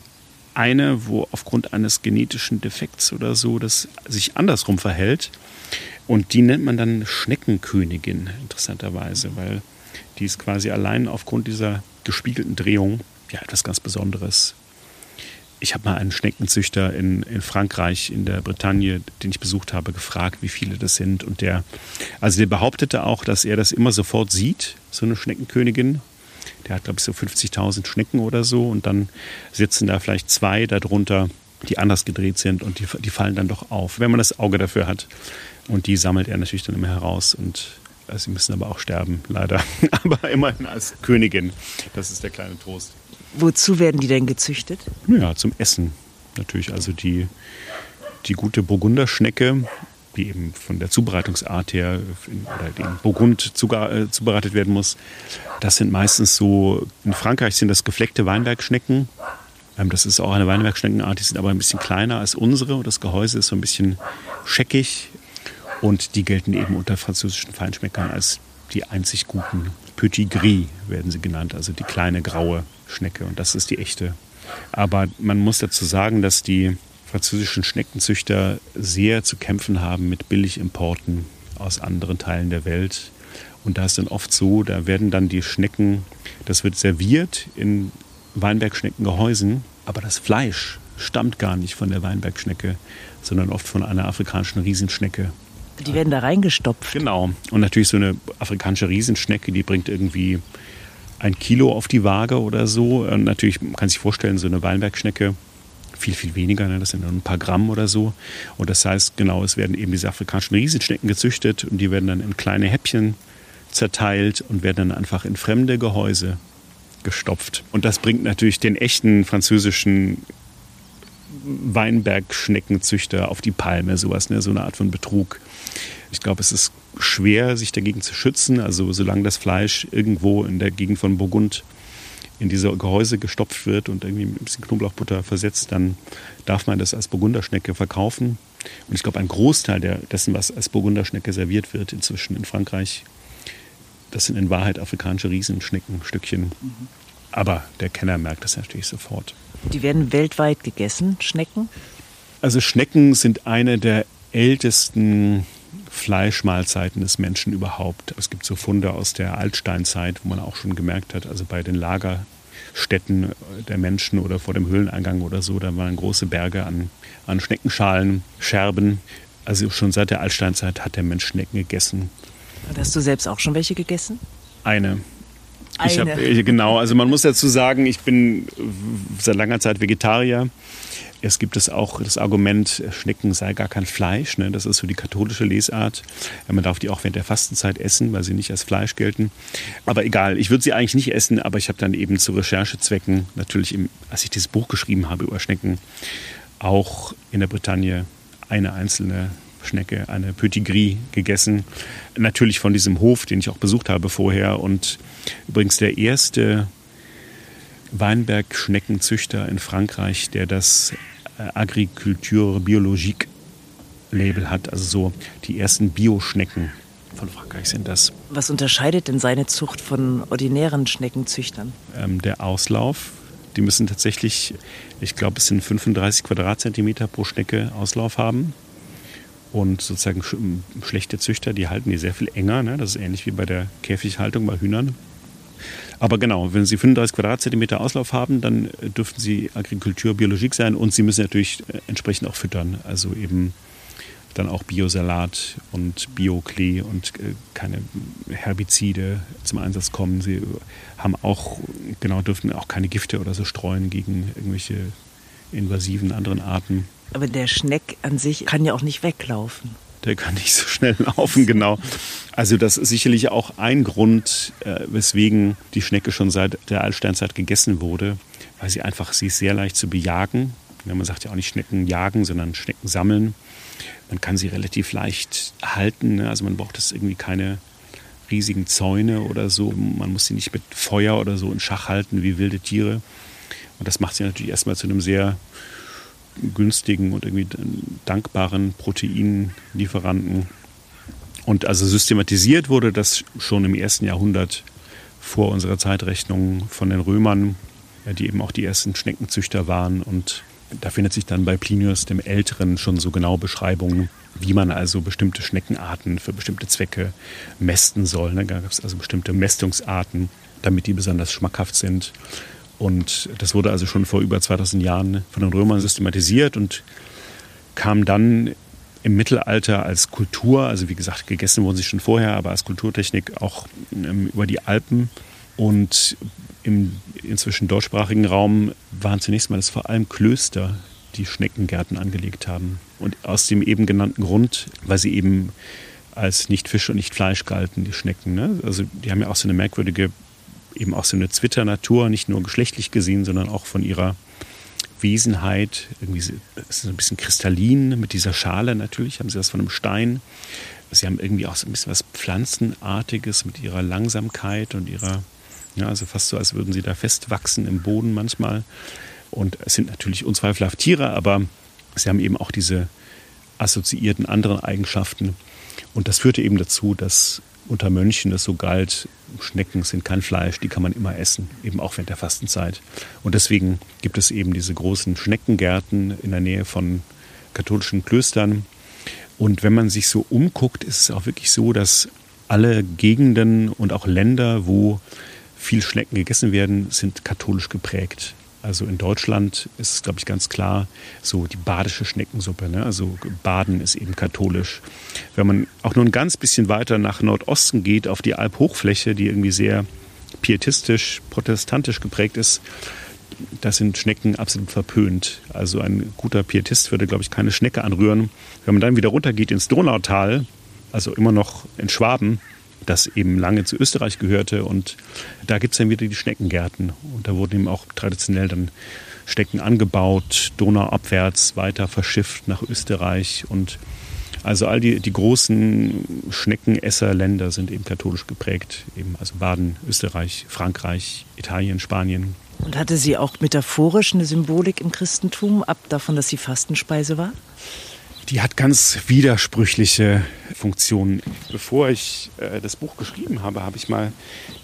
Speaker 2: eine, wo aufgrund eines genetischen Defekts oder so das sich andersrum verhält. Und die nennt man dann Schneckenkönigin, interessanterweise, weil die ist quasi allein aufgrund dieser gespiegelten Drehung ja etwas ganz Besonderes. Ich habe mal einen Schneckenzüchter in, in Frankreich, in der Bretagne, den ich besucht habe, gefragt, wie viele das sind. Und der, also der behauptete auch, dass er das immer sofort sieht, so eine Schneckenkönigin, der hat, glaube ich, so 50.000 Schnecken oder so. Und dann sitzen da vielleicht zwei darunter, die anders gedreht sind und die, die fallen dann doch auf, wenn man das Auge dafür hat. Und die sammelt er natürlich dann immer heraus. Und also sie müssen aber auch sterben, leider. aber immerhin als Königin. Das ist der kleine Trost.
Speaker 1: Wozu werden die denn gezüchtet?
Speaker 2: Ja, zum Essen natürlich. Also die, die gute Burgunderschnecke, die eben von der Zubereitungsart her in, oder den Burgund äh, zubereitet werden muss. Das sind meistens so, in Frankreich sind das gefleckte Weinbergschnecken. Ähm, das ist auch eine Weinbergschneckenart, die sind aber ein bisschen kleiner als unsere und das Gehäuse ist so ein bisschen scheckig und die gelten eben unter französischen Feinschmeckern als die einzig guten. Petit Gris werden sie genannt, also die kleine graue Schnecke und das ist die echte. Aber man muss dazu sagen, dass die französischen Schneckenzüchter sehr zu kämpfen haben mit Billigimporten aus anderen Teilen der Welt. Und da ist dann oft so, da werden dann die Schnecken, das wird serviert in Weinbergschneckengehäusen, aber das Fleisch stammt gar nicht von der Weinbergschnecke, sondern oft von einer afrikanischen Riesenschnecke.
Speaker 1: Die werden da reingestopft.
Speaker 2: Genau. Und natürlich so eine afrikanische Riesenschnecke, die bringt irgendwie ein Kilo auf die Waage oder so. Und natürlich, man kann sich vorstellen, so eine Weinbergschnecke viel, viel weniger, ne? das sind nur ein paar Gramm oder so. Und das heißt, genau, es werden eben diese afrikanischen Riesenschnecken gezüchtet und die werden dann in kleine Häppchen zerteilt und werden dann einfach in fremde Gehäuse gestopft. Und das bringt natürlich den echten französischen Weinbergschneckenzüchter auf die Palme, sowas, ne? so eine Art von Betrug. Ich glaube, es ist schwer, sich dagegen zu schützen. Also solange das Fleisch irgendwo in der Gegend von Burgund in diese Gehäuse gestopft wird und irgendwie mit ein bisschen Knoblauchbutter versetzt, dann darf man das als Burgunderschnecke verkaufen. Und ich glaube, ein Großteil der, dessen, was als Burgunderschnecke serviert wird inzwischen in Frankreich, das sind in Wahrheit afrikanische Riesenschneckenstückchen. Mhm. Aber der Kenner merkt das natürlich sofort.
Speaker 1: Die werden weltweit gegessen, Schnecken?
Speaker 2: Also Schnecken sind eine der ältesten Fleischmahlzeiten des Menschen überhaupt. Es gibt so Funde aus der Altsteinzeit, wo man auch schon gemerkt hat, also bei den Lagerstätten der Menschen oder vor dem Höhleneingang oder so, da waren große Berge an, an Schneckenschalen, Scherben. Also schon seit der Altsteinzeit hat der Mensch Schnecken gegessen.
Speaker 1: Und hast du selbst auch schon welche gegessen?
Speaker 2: Eine. Eine. Ich hab, genau, also man muss dazu sagen, ich bin seit langer Zeit Vegetarier Es gibt es auch das Argument, Schnecken sei gar kein Fleisch. Ne? Das ist so die katholische Lesart. Man darf die auch während der Fastenzeit essen, weil sie nicht als Fleisch gelten. Aber egal, ich würde sie eigentlich nicht essen, aber ich habe dann eben zu Recherchezwecken, natürlich, im, als ich dieses Buch geschrieben habe über Schnecken, auch in der Bretagne eine einzelne Schnecke, eine Petit Gris gegessen. Natürlich von diesem Hof, den ich auch besucht habe vorher. Und übrigens der erste Weinbergschneckenzüchter in Frankreich, der das Agriculture Biologique Label hat. Also so die ersten Bioschnecken von Frankreich sind das.
Speaker 1: Was unterscheidet denn seine Zucht von ordinären Schneckenzüchtern?
Speaker 2: Ähm, der Auslauf. Die müssen tatsächlich, ich glaube, es sind 35 Quadratzentimeter pro Schnecke Auslauf haben. Und sozusagen schlechte Züchter, die halten die sehr viel enger. Ne? Das ist ähnlich wie bei der Käfighaltung bei Hühnern. Aber genau, wenn Sie 35 Quadratzentimeter Auslauf haben, dann äh, dürften Sie Agrikultur biologisch sein und Sie müssen natürlich äh, entsprechend auch füttern. Also eben dann auch Biosalat und Bioklee und äh, keine Herbizide zum Einsatz kommen. Sie haben auch, genau, dürfen auch keine Gifte oder so streuen gegen irgendwelche invasiven anderen Arten.
Speaker 1: Aber der Schneck an sich kann ja auch nicht weglaufen
Speaker 2: der kann nicht so schnell laufen, genau. Also das ist sicherlich auch ein Grund, äh, weswegen die Schnecke schon seit der Altsteinzeit gegessen wurde, weil sie einfach, sie ist sehr leicht zu bejagen. Ja, man sagt ja auch nicht Schnecken jagen, sondern Schnecken sammeln. Man kann sie relativ leicht halten, ne? also man braucht das irgendwie keine riesigen Zäune oder so. Man muss sie nicht mit Feuer oder so in Schach halten wie wilde Tiere. Und das macht sie natürlich erstmal zu einem sehr günstigen und irgendwie dankbaren Proteinlieferanten. Und also systematisiert wurde das schon im ersten Jahrhundert vor unserer Zeitrechnung von den Römern, die eben auch die ersten Schneckenzüchter waren. Und da findet sich dann bei Plinius dem Älteren schon so genau Beschreibungen, wie man also bestimmte Schneckenarten für bestimmte Zwecke mästen soll. Da gab es also bestimmte Mästungsarten, damit die besonders schmackhaft sind. Und das wurde also schon vor über 2000 Jahren von den Römern systematisiert und kam dann im Mittelalter als Kultur, also wie gesagt, gegessen wurden sie schon vorher, aber als Kulturtechnik auch ähm, über die Alpen. Und im inzwischen deutschsprachigen Raum waren zunächst mal das vor allem Klöster, die Schneckengärten angelegt haben. Und aus dem eben genannten Grund, weil sie eben als nicht Fisch und nicht Fleisch galten, die Schnecken. Ne? Also die haben ja auch so eine merkwürdige eben auch so eine Zwitter-Natur, nicht nur geschlechtlich gesehen, sondern auch von ihrer Wesenheit. Irgendwie ist es ein bisschen kristallin mit dieser Schale natürlich, haben sie das von einem Stein. Sie haben irgendwie auch so ein bisschen was Pflanzenartiges mit ihrer Langsamkeit und ihrer, ja, also fast so, als würden sie da festwachsen im Boden manchmal. Und es sind natürlich unzweifelhaft Tiere, aber sie haben eben auch diese assoziierten anderen Eigenschaften. Und das führte eben dazu, dass unter Mönchen es so galt, Schnecken sind kein Fleisch, die kann man immer essen, eben auch während der Fastenzeit. Und deswegen gibt es eben diese großen Schneckengärten in der Nähe von katholischen Klöstern. Und wenn man sich so umguckt, ist es auch wirklich so, dass alle Gegenden und auch Länder, wo viel Schnecken gegessen werden, sind katholisch geprägt. Also in Deutschland ist es, glaube ich, ganz klar so die badische Schneckensuppe. Ne? Also Baden ist eben katholisch. Wenn man auch nur ein ganz bisschen weiter nach Nordosten geht, auf die Alphochfläche, die irgendwie sehr pietistisch, protestantisch geprägt ist, da sind Schnecken absolut verpönt. Also ein guter Pietist würde, glaube ich, keine Schnecke anrühren. Wenn man dann wieder runtergeht ins Donautal, also immer noch in Schwaben, das eben lange zu Österreich gehörte. Und da gibt es dann wieder die Schneckengärten. Und da wurden eben auch traditionell dann Schnecken angebaut, donauabwärts weiter verschifft nach Österreich. Und also all die, die großen Schneckenesserländer sind eben katholisch geprägt. Eben also Baden, Österreich, Frankreich, Italien, Spanien.
Speaker 1: Und hatte sie auch metaphorisch eine Symbolik im Christentum, ab davon, dass sie Fastenspeise war?
Speaker 2: Die hat ganz widersprüchliche Funktionen. Bevor ich äh, das Buch geschrieben habe, habe ich mal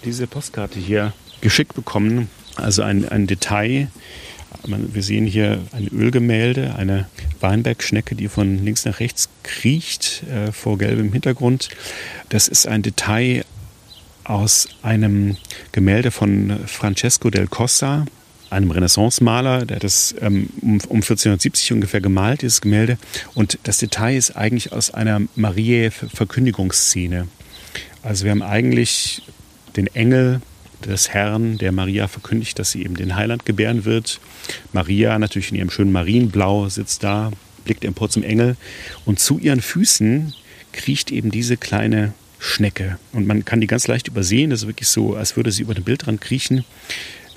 Speaker 2: diese Postkarte hier geschickt bekommen. Also ein, ein Detail. Wir sehen hier ein Ölgemälde, eine Weinbergschnecke, die von links nach rechts kriecht äh, vor gelbem Hintergrund. Das ist ein Detail aus einem Gemälde von Francesco del Cossa, einem Renaissance-Maler, der hat das ähm, um, um 1470 ungefähr gemalt, dieses Gemälde. Und das Detail ist eigentlich aus einer Marie-Verkündigungsszene. Also wir haben eigentlich den Engel des Herrn, der Maria verkündigt, dass sie eben den Heiland gebären wird. Maria natürlich in ihrem schönen Marienblau sitzt da, blickt empor zum Engel und zu ihren Füßen kriecht eben diese kleine Schnecke. Und man kann die ganz leicht übersehen. Das ist wirklich so, als würde sie über den Bildrand kriechen.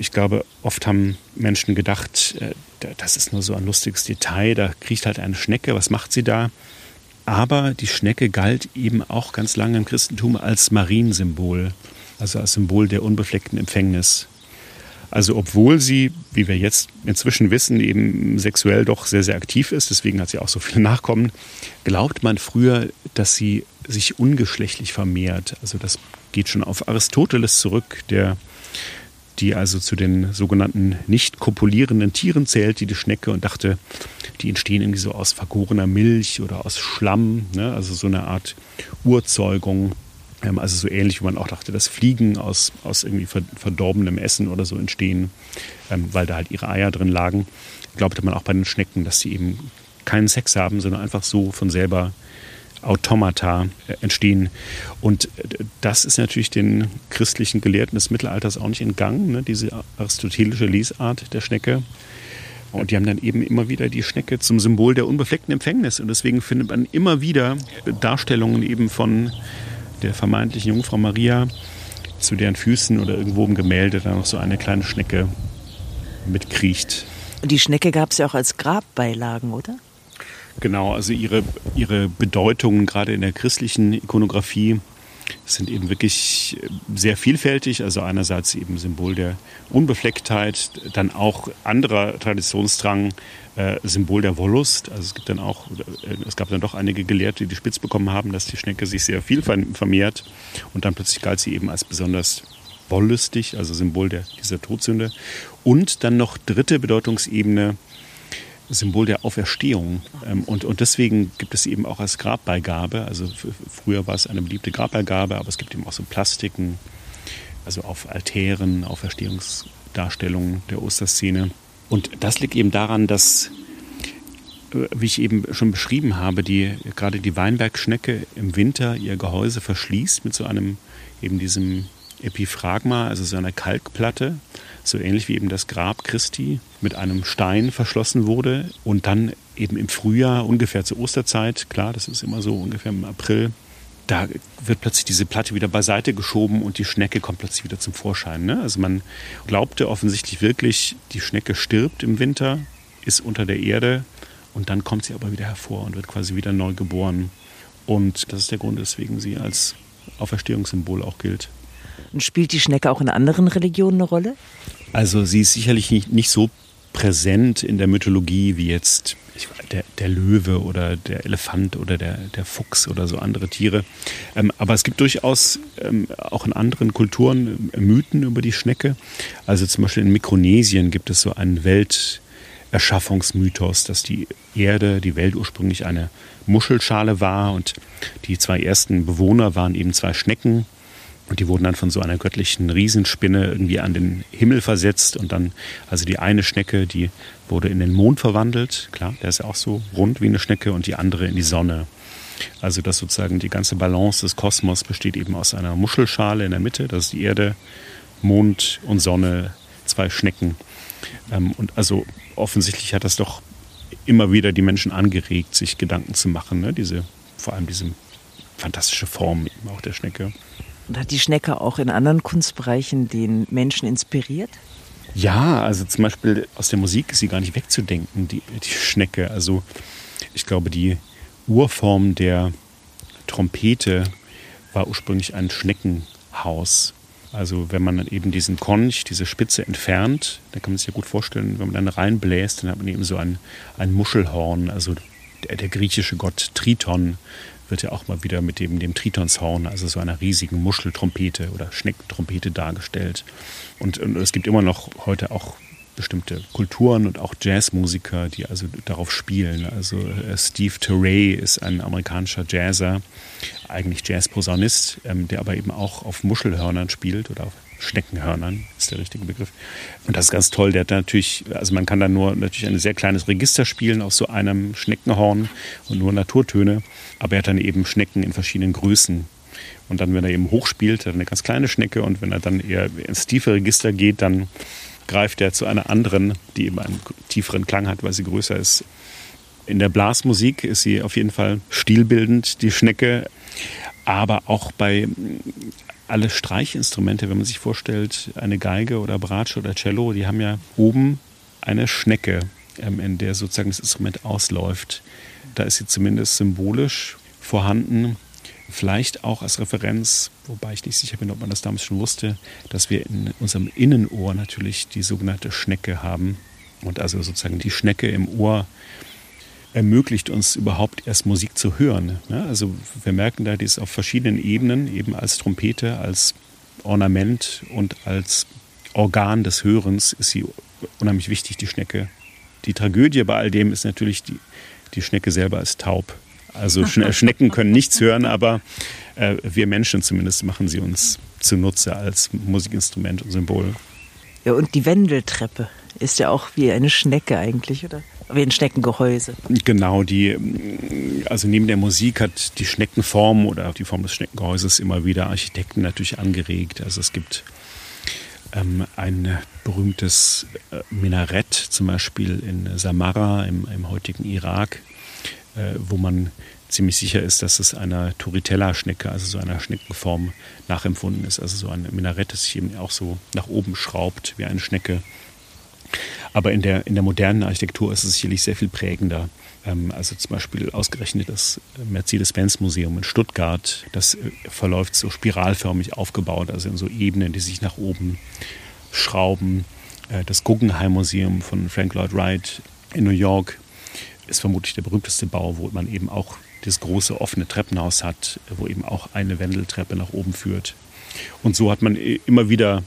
Speaker 2: Ich glaube, oft haben Menschen gedacht, äh, das ist nur so ein lustiges Detail, da kriecht halt eine Schnecke, was macht sie da? Aber die Schnecke galt eben auch ganz lange im Christentum als Mariensymbol, also als Symbol der unbefleckten Empfängnis. Also obwohl sie, wie wir jetzt inzwischen wissen, eben sexuell doch sehr, sehr aktiv ist, deswegen hat sie auch so viele Nachkommen, glaubt man früher, dass sie sich ungeschlechtlich vermehrt. Also das geht schon auf Aristoteles zurück, der die also zu den sogenannten nicht kopulierenden Tieren zählt, die die Schnecke und dachte, die entstehen irgendwie so aus vergorener Milch oder aus Schlamm, ne? also so eine Art Urzeugung. Ähm, also so ähnlich, wie man auch dachte, dass Fliegen aus, aus irgendwie verdorbenem Essen oder so entstehen, ähm, weil da halt ihre Eier drin lagen. Glaubte man auch bei den Schnecken, dass sie eben keinen Sex haben, sondern einfach so von selber Automata äh, entstehen. Und äh, das ist natürlich den christlichen Gelehrten des Mittelalters auch nicht entgangen, ne? diese aristotelische Lesart der Schnecke. Und die haben dann eben immer wieder die Schnecke zum Symbol der unbefleckten Empfängnis. Und deswegen findet man immer wieder Darstellungen eben von der vermeintlichen Jungfrau Maria, zu deren Füßen oder irgendwo im Gemälde da noch so eine kleine Schnecke mitkriecht.
Speaker 1: Die Schnecke gab es ja auch als Grabbeilagen, oder?
Speaker 2: Genau, also ihre, ihre Bedeutungen gerade in der christlichen Ikonografie sind eben wirklich sehr vielfältig. Also einerseits eben Symbol der Unbeflecktheit, dann auch anderer Traditionsdrang, äh, Symbol der Wollust. Also es gibt dann auch, äh, es gab dann doch einige Gelehrte, die spitz bekommen haben, dass die Schnecke sich sehr viel vermehrt und dann plötzlich galt sie eben als besonders wollüstig, also Symbol der, dieser Todsünde. Und dann noch dritte Bedeutungsebene, Symbol der Auferstehung. Ähm, und, und deswegen gibt es eben auch als Grabbeigabe, also früher war es eine beliebte Grabbeigabe, aber es gibt eben auch so Plastiken, also auf Altären, Auferstehungsdarstellungen der Osterszene. Und das liegt eben daran, dass, äh, wie ich eben schon beschrieben habe, die, gerade die Weinbergschnecke im Winter ihr Gehäuse verschließt mit so einem, eben diesem Epiphragma, also so einer Kalkplatte so ähnlich wie eben das Grab Christi mit einem Stein verschlossen wurde und dann eben im Frühjahr, ungefähr zur Osterzeit, klar, das ist immer so ungefähr im April, da wird plötzlich diese Platte wieder beiseite geschoben und die Schnecke kommt plötzlich wieder zum Vorschein. Ne? Also man glaubte offensichtlich wirklich, die Schnecke stirbt im Winter, ist unter der Erde und dann kommt sie aber wieder hervor und wird quasi wieder neu geboren. Und das ist der Grund, weswegen sie als Auferstehungssymbol auch gilt.
Speaker 1: Und spielt die Schnecke auch in anderen Religionen eine Rolle?
Speaker 2: Also sie ist sicherlich nicht, nicht so präsent in der Mythologie wie jetzt der, der, Löwe oder der Elefant oder der, der Fuchs oder so andere Tiere. Ähm, aber es gibt durchaus ähm, auch in anderen Kulturen äh, Mythen über die Schnecke. Also zum Beispiel in Mikronesien gibt es so einen Welterschaffungsmythos, dass die Erde, die Welt ursprünglich eine Muschelschale war und die zwei ersten Bewohner waren eben zwei Schnecken und die wurden dann von so einer göttlichen Riesenspinne irgendwie an den Himmel versetzt. Und dann, also die eine Schnecke, die wurde in den Mond verwandelt. Klar, der ist ja auch so rund wie eine Schnecke. Und die andere in die Sonne. Also dass sozusagen die ganze Balance des Kosmos besteht eben aus einer Muschelschale in der Mitte. Das ist die Erde, Mond und Sonne, zwei Schnecken. Ähm, und also offensichtlich hat das doch immer wieder die Menschen angeregt, sich Gedanken zu machen. Ne? Diese, vor allem diese fantastische Form eben auch der Schnecke.
Speaker 1: Und hat die Schnecke auch in anderen Kunstbereichen den Menschen inspiriert?
Speaker 2: Ja, also zum Beispiel aus der Musik ist sie gar nicht wegzudenken, die, die Schnecke. Also ich glaube, die Urform der Trompete war ursprünglich ein Schneckenhaus. Also wenn man dann eben diesen Konch, diese Spitze entfernt, dann kann man sich ja gut vorstellen, wenn man dann reinbläst, dann hat man eben so ein, ein Muschelhorn. Also der, der griechische Gott Triton wird ja auch mal wieder mit dem, dem Tritonshorn, also so einer riesigen Muscheltrompete oder Schneckentrompete dargestellt. Und, und es gibt immer noch heute auch bestimmte Kulturen und auch Jazzmusiker, die also darauf spielen. Also äh, Steve Teray ist ein amerikanischer Jazzer, eigentlich Jazzposaunist, ähm, der aber eben auch auf Muschelhörnern spielt oder auf Schneckenhörnern ist der richtige Begriff. Und das ist ganz toll. Der hat natürlich, also man kann da nur natürlich ein sehr kleines Register spielen auf so einem Schneckenhorn und nur Naturtöne. Aber er hat dann eben Schnecken in verschiedenen Größen Und dann, wenn er eben hochspielt, hat er eine ganz kleine Schnecke. Und wenn er dann eher ins tiefe Register geht, dann greift er zu einer anderen, die eben einen tieferen Klang hat, weil sie größer ist. In der Blasmusik ist sie auf jeden Fall stilbildend, die Schnecke. Aber auch bei alle Streichinstrumente, wenn man sich vorstellt, eine Geige oder Bratsche oder Cello, die haben ja oben eine Schnecke, ähm, in der sozusagen das Instrument ausläuft. Da ist sie zumindest symbolisch vorhanden. Vielleicht auch als Referenz, wobei ich nicht sicher bin, ob man das damals schon wusste, dass wir in unserem Innenohr natürlich die sogenannte Schnecke haben. Und also sozusagen die Schnecke im Ohr ermöglicht uns überhaupt erst Musik zu hören. Ja, also wir merken da, die ist auf verschiedenen Ebenen, eben als Trompete, als Ornament und als Organ des Hörens ist sie unheimlich wichtig, die Schnecke. Die Tragödie bei all dem ist natürlich, die, die Schnecke selber ist taub. Also Schnecken können nichts hören, aber äh, wir Menschen zumindest machen sie uns zunutze als Musikinstrument und Symbol.
Speaker 1: Ja, und die Wendeltreppe ist ja auch wie eine Schnecke eigentlich, oder? Wie ein Schneckengehäuse.
Speaker 2: Genau, die, also neben der Musik hat die Schneckenform oder die Form des Schneckengehäuses immer wieder Architekten natürlich angeregt. Also es gibt ähm, ein berühmtes äh, Minarett, zum Beispiel in Samarra im, im heutigen Irak, äh, wo man ziemlich sicher ist, dass es einer Turritella-Schnecke, also so einer Schneckenform, nachempfunden ist. Also so ein Minarett, das sich eben auch so nach oben schraubt wie eine Schnecke. Aber in der, in der modernen Architektur ist es sicherlich sehr viel prägender. Ähm, also zum Beispiel ausgerechnet das Mercedes-Benz-Museum in Stuttgart, das äh, verläuft so spiralförmig aufgebaut, also in so Ebenen, die sich nach oben schrauben. Äh, das Guggenheim-Museum von Frank Lloyd Wright in New York ist vermutlich der berühmteste Bau, wo man eben auch das große offene Treppenhaus hat, wo eben auch eine Wendeltreppe nach oben führt. Und so hat man äh, immer wieder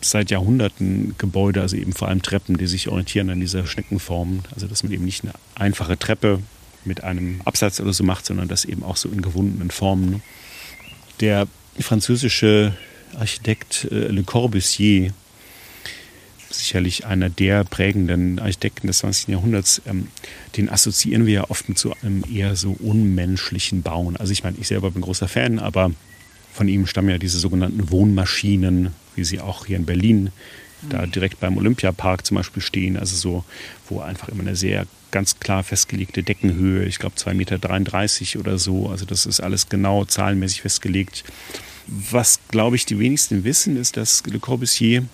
Speaker 2: seit Jahrhunderten Gebäude, also eben vor allem Treppen, die sich orientieren an dieser Schneckenform. Also dass man eben nicht eine einfache Treppe mit einem Absatz oder so macht, sondern das eben auch so in gewundenen Formen. Der französische Architekt äh, Le Corbusier, sicherlich einer der prägenden Architekten des 20. Jahrhunderts, ähm, den assoziieren wir ja oft mit so einem eher so unmenschlichen Bauen. Also ich meine, ich selber bin großer Fan, aber von ihm stammen ja diese sogenannten Wohnmaschinen, wie sie auch hier in Berlin da direkt beim Olympiapark zum Beispiel stehen. Also so, wo einfach immer eine sehr ganz klar festgelegte Deckenhöhe, ich glaube 2,33 Meter oder so. Also das ist alles genau zahlenmäßig festgelegt. Was, glaube ich, die wenigsten wissen, ist, dass Le Corbusier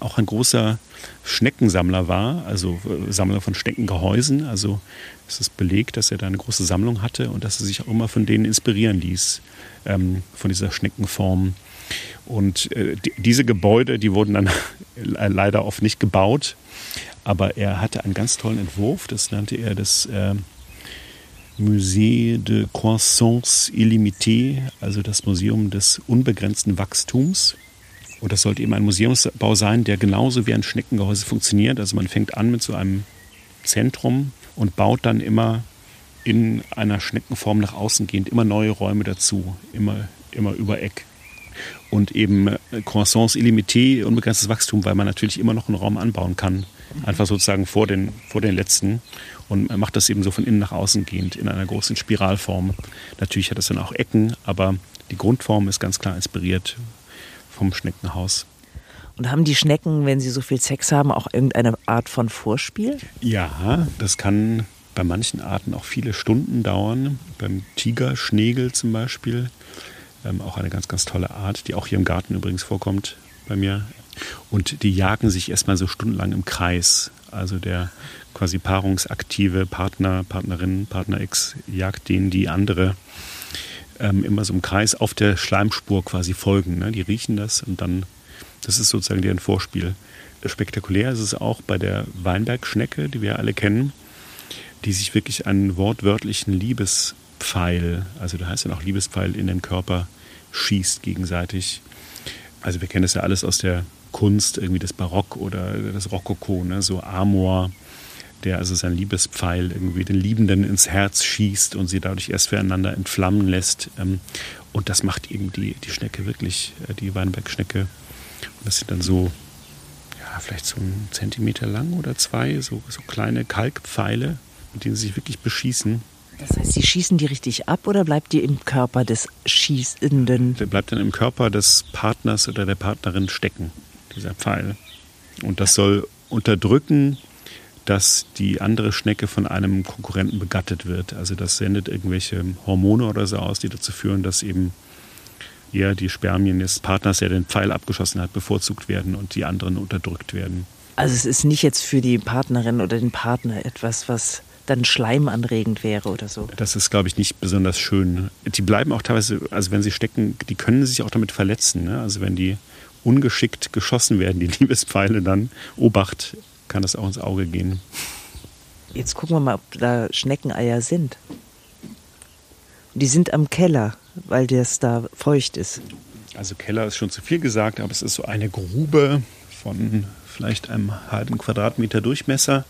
Speaker 2: auch ein großer Schneckensammler war, also äh, Sammler von Schneckengehäusen. Also es ist belegt, dass er da eine große Sammlung hatte und dass er sich auch immer von denen inspirieren ließ, ähm, von dieser Schneckenform. Und äh, die, diese Gebäude, die wurden dann leider oft nicht gebaut, aber er hatte einen ganz tollen Entwurf, das nannte er das äh, Musée de Croissance Illimitée, also das Museum des unbegrenzten Wachstums. Und das sollte eben ein Museumsbau sein, der genauso wie ein Schneckengehäuse funktioniert. Also man fängt an mit so einem Zentrum und baut dann immer in einer Schneckenform nach außen gehend immer neue Räume dazu, immer, immer über Eck. Und eben äh, Croissance illimité, unbegrenztes Wachstum, weil man natürlich immer noch einen Raum anbauen kann. Einfach sozusagen vor den, vor den letzten. Und man macht das eben so von innen nach außen gehend in einer großen Spiralform. Natürlich hat es dann auch Ecken, aber die Grundform ist ganz klar inspiriert vom Schneckenhaus.
Speaker 1: Und haben die Schnecken, wenn sie so viel Sex haben, auch irgendeine Art von Vorspiel?
Speaker 2: Ja, das kann bei manchen Arten auch viele Stunden dauern. Beim Tigerschnegel zum Beispiel. Ähm, auch eine ganz, ganz tolle Art, die auch hier im Garten übrigens vorkommt bei mir. Und die jagen sich erstmal so stundenlang im Kreis. Also der quasi paarungsaktive Partner, Partnerin, Partner X jagt denen die andere ähm, immer so im Kreis auf der Schleimspur quasi folgen. Ne? Die riechen das und dann, das ist sozusagen deren Vorspiel. Spektakulär ist es auch bei der Weinbergschnecke, die wir alle kennen, die sich wirklich einen wortwörtlichen Liebespfeil, also da heißt ja noch Liebespfeil, in den Körper schießt gegenseitig. Also wir kennen das ja alles aus der Kunst, irgendwie das Barock oder das Rokoko, ne? so Amor, der also sein Liebespfeil irgendwie den Liebenden ins Herz schießt und sie dadurch erst füreinander entflammen lässt. Ähm, und das macht eben die, die Schnecke wirklich, äh, die Weinbergschnecke. Das sind dann so, ja, vielleicht so ein Zentimeter lang oder zwei, so, so kleine Kalkpfeile, mit denen sie sich wirklich beschießen.
Speaker 1: Das heißt, Sie schießen die richtig ab oder bleibt die im Körper des Schießenden?
Speaker 2: Der bleibt dann im Körper des Partners oder der Partnerin stecken, dieser Pfeil. Und das soll unterdrücken, dass die andere Schnecke von einem Konkurrenten begattet wird. Also das sendet irgendwelche Hormone oder so aus, die dazu führen, dass eben eher die Spermien des Partners, der den Pfeil abgeschossen hat, bevorzugt werden und die anderen unterdrückt werden.
Speaker 1: Also es ist nicht jetzt für die Partnerin oder den Partner etwas, was dann schleimanregend wäre oder so.
Speaker 2: Das ist, glaube ich, nicht besonders schön. Die bleiben auch teilweise, also wenn sie stecken, die können sich auch damit verletzen. Ne? Also wenn die ungeschickt geschossen werden, die Liebespfeile, dann Obacht, kann das auch ins Auge gehen.
Speaker 1: Jetzt gucken wir mal, ob da Schneckeneier sind. Die sind am Keller, weil das da feucht ist.
Speaker 2: Also Keller ist schon zu viel gesagt, aber es ist so eine Grube von vielleicht einem halben Quadratmeter Durchmesser.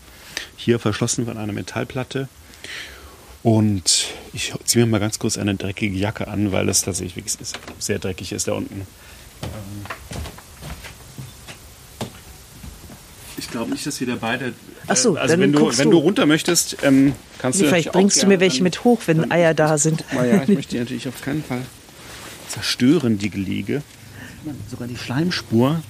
Speaker 2: Hier verschlossen von einer Metallplatte. Und ich ziehe mir mal ganz kurz eine dreckige Jacke an, weil es tatsächlich sehr dreckig ist da unten. Ähm, ich glaube nicht, dass wir da beide.
Speaker 1: Ach so,
Speaker 2: also wenn du, wenn du runter möchtest, ähm, kannst
Speaker 1: nee,
Speaker 2: du.
Speaker 1: Vielleicht bringst du mir welche mit hoch, wenn dann, Eier da sind.
Speaker 2: Mal, ja, ich möchte die natürlich auf keinen Fall zerstören, die Gelege. Sogar die Schleimspur,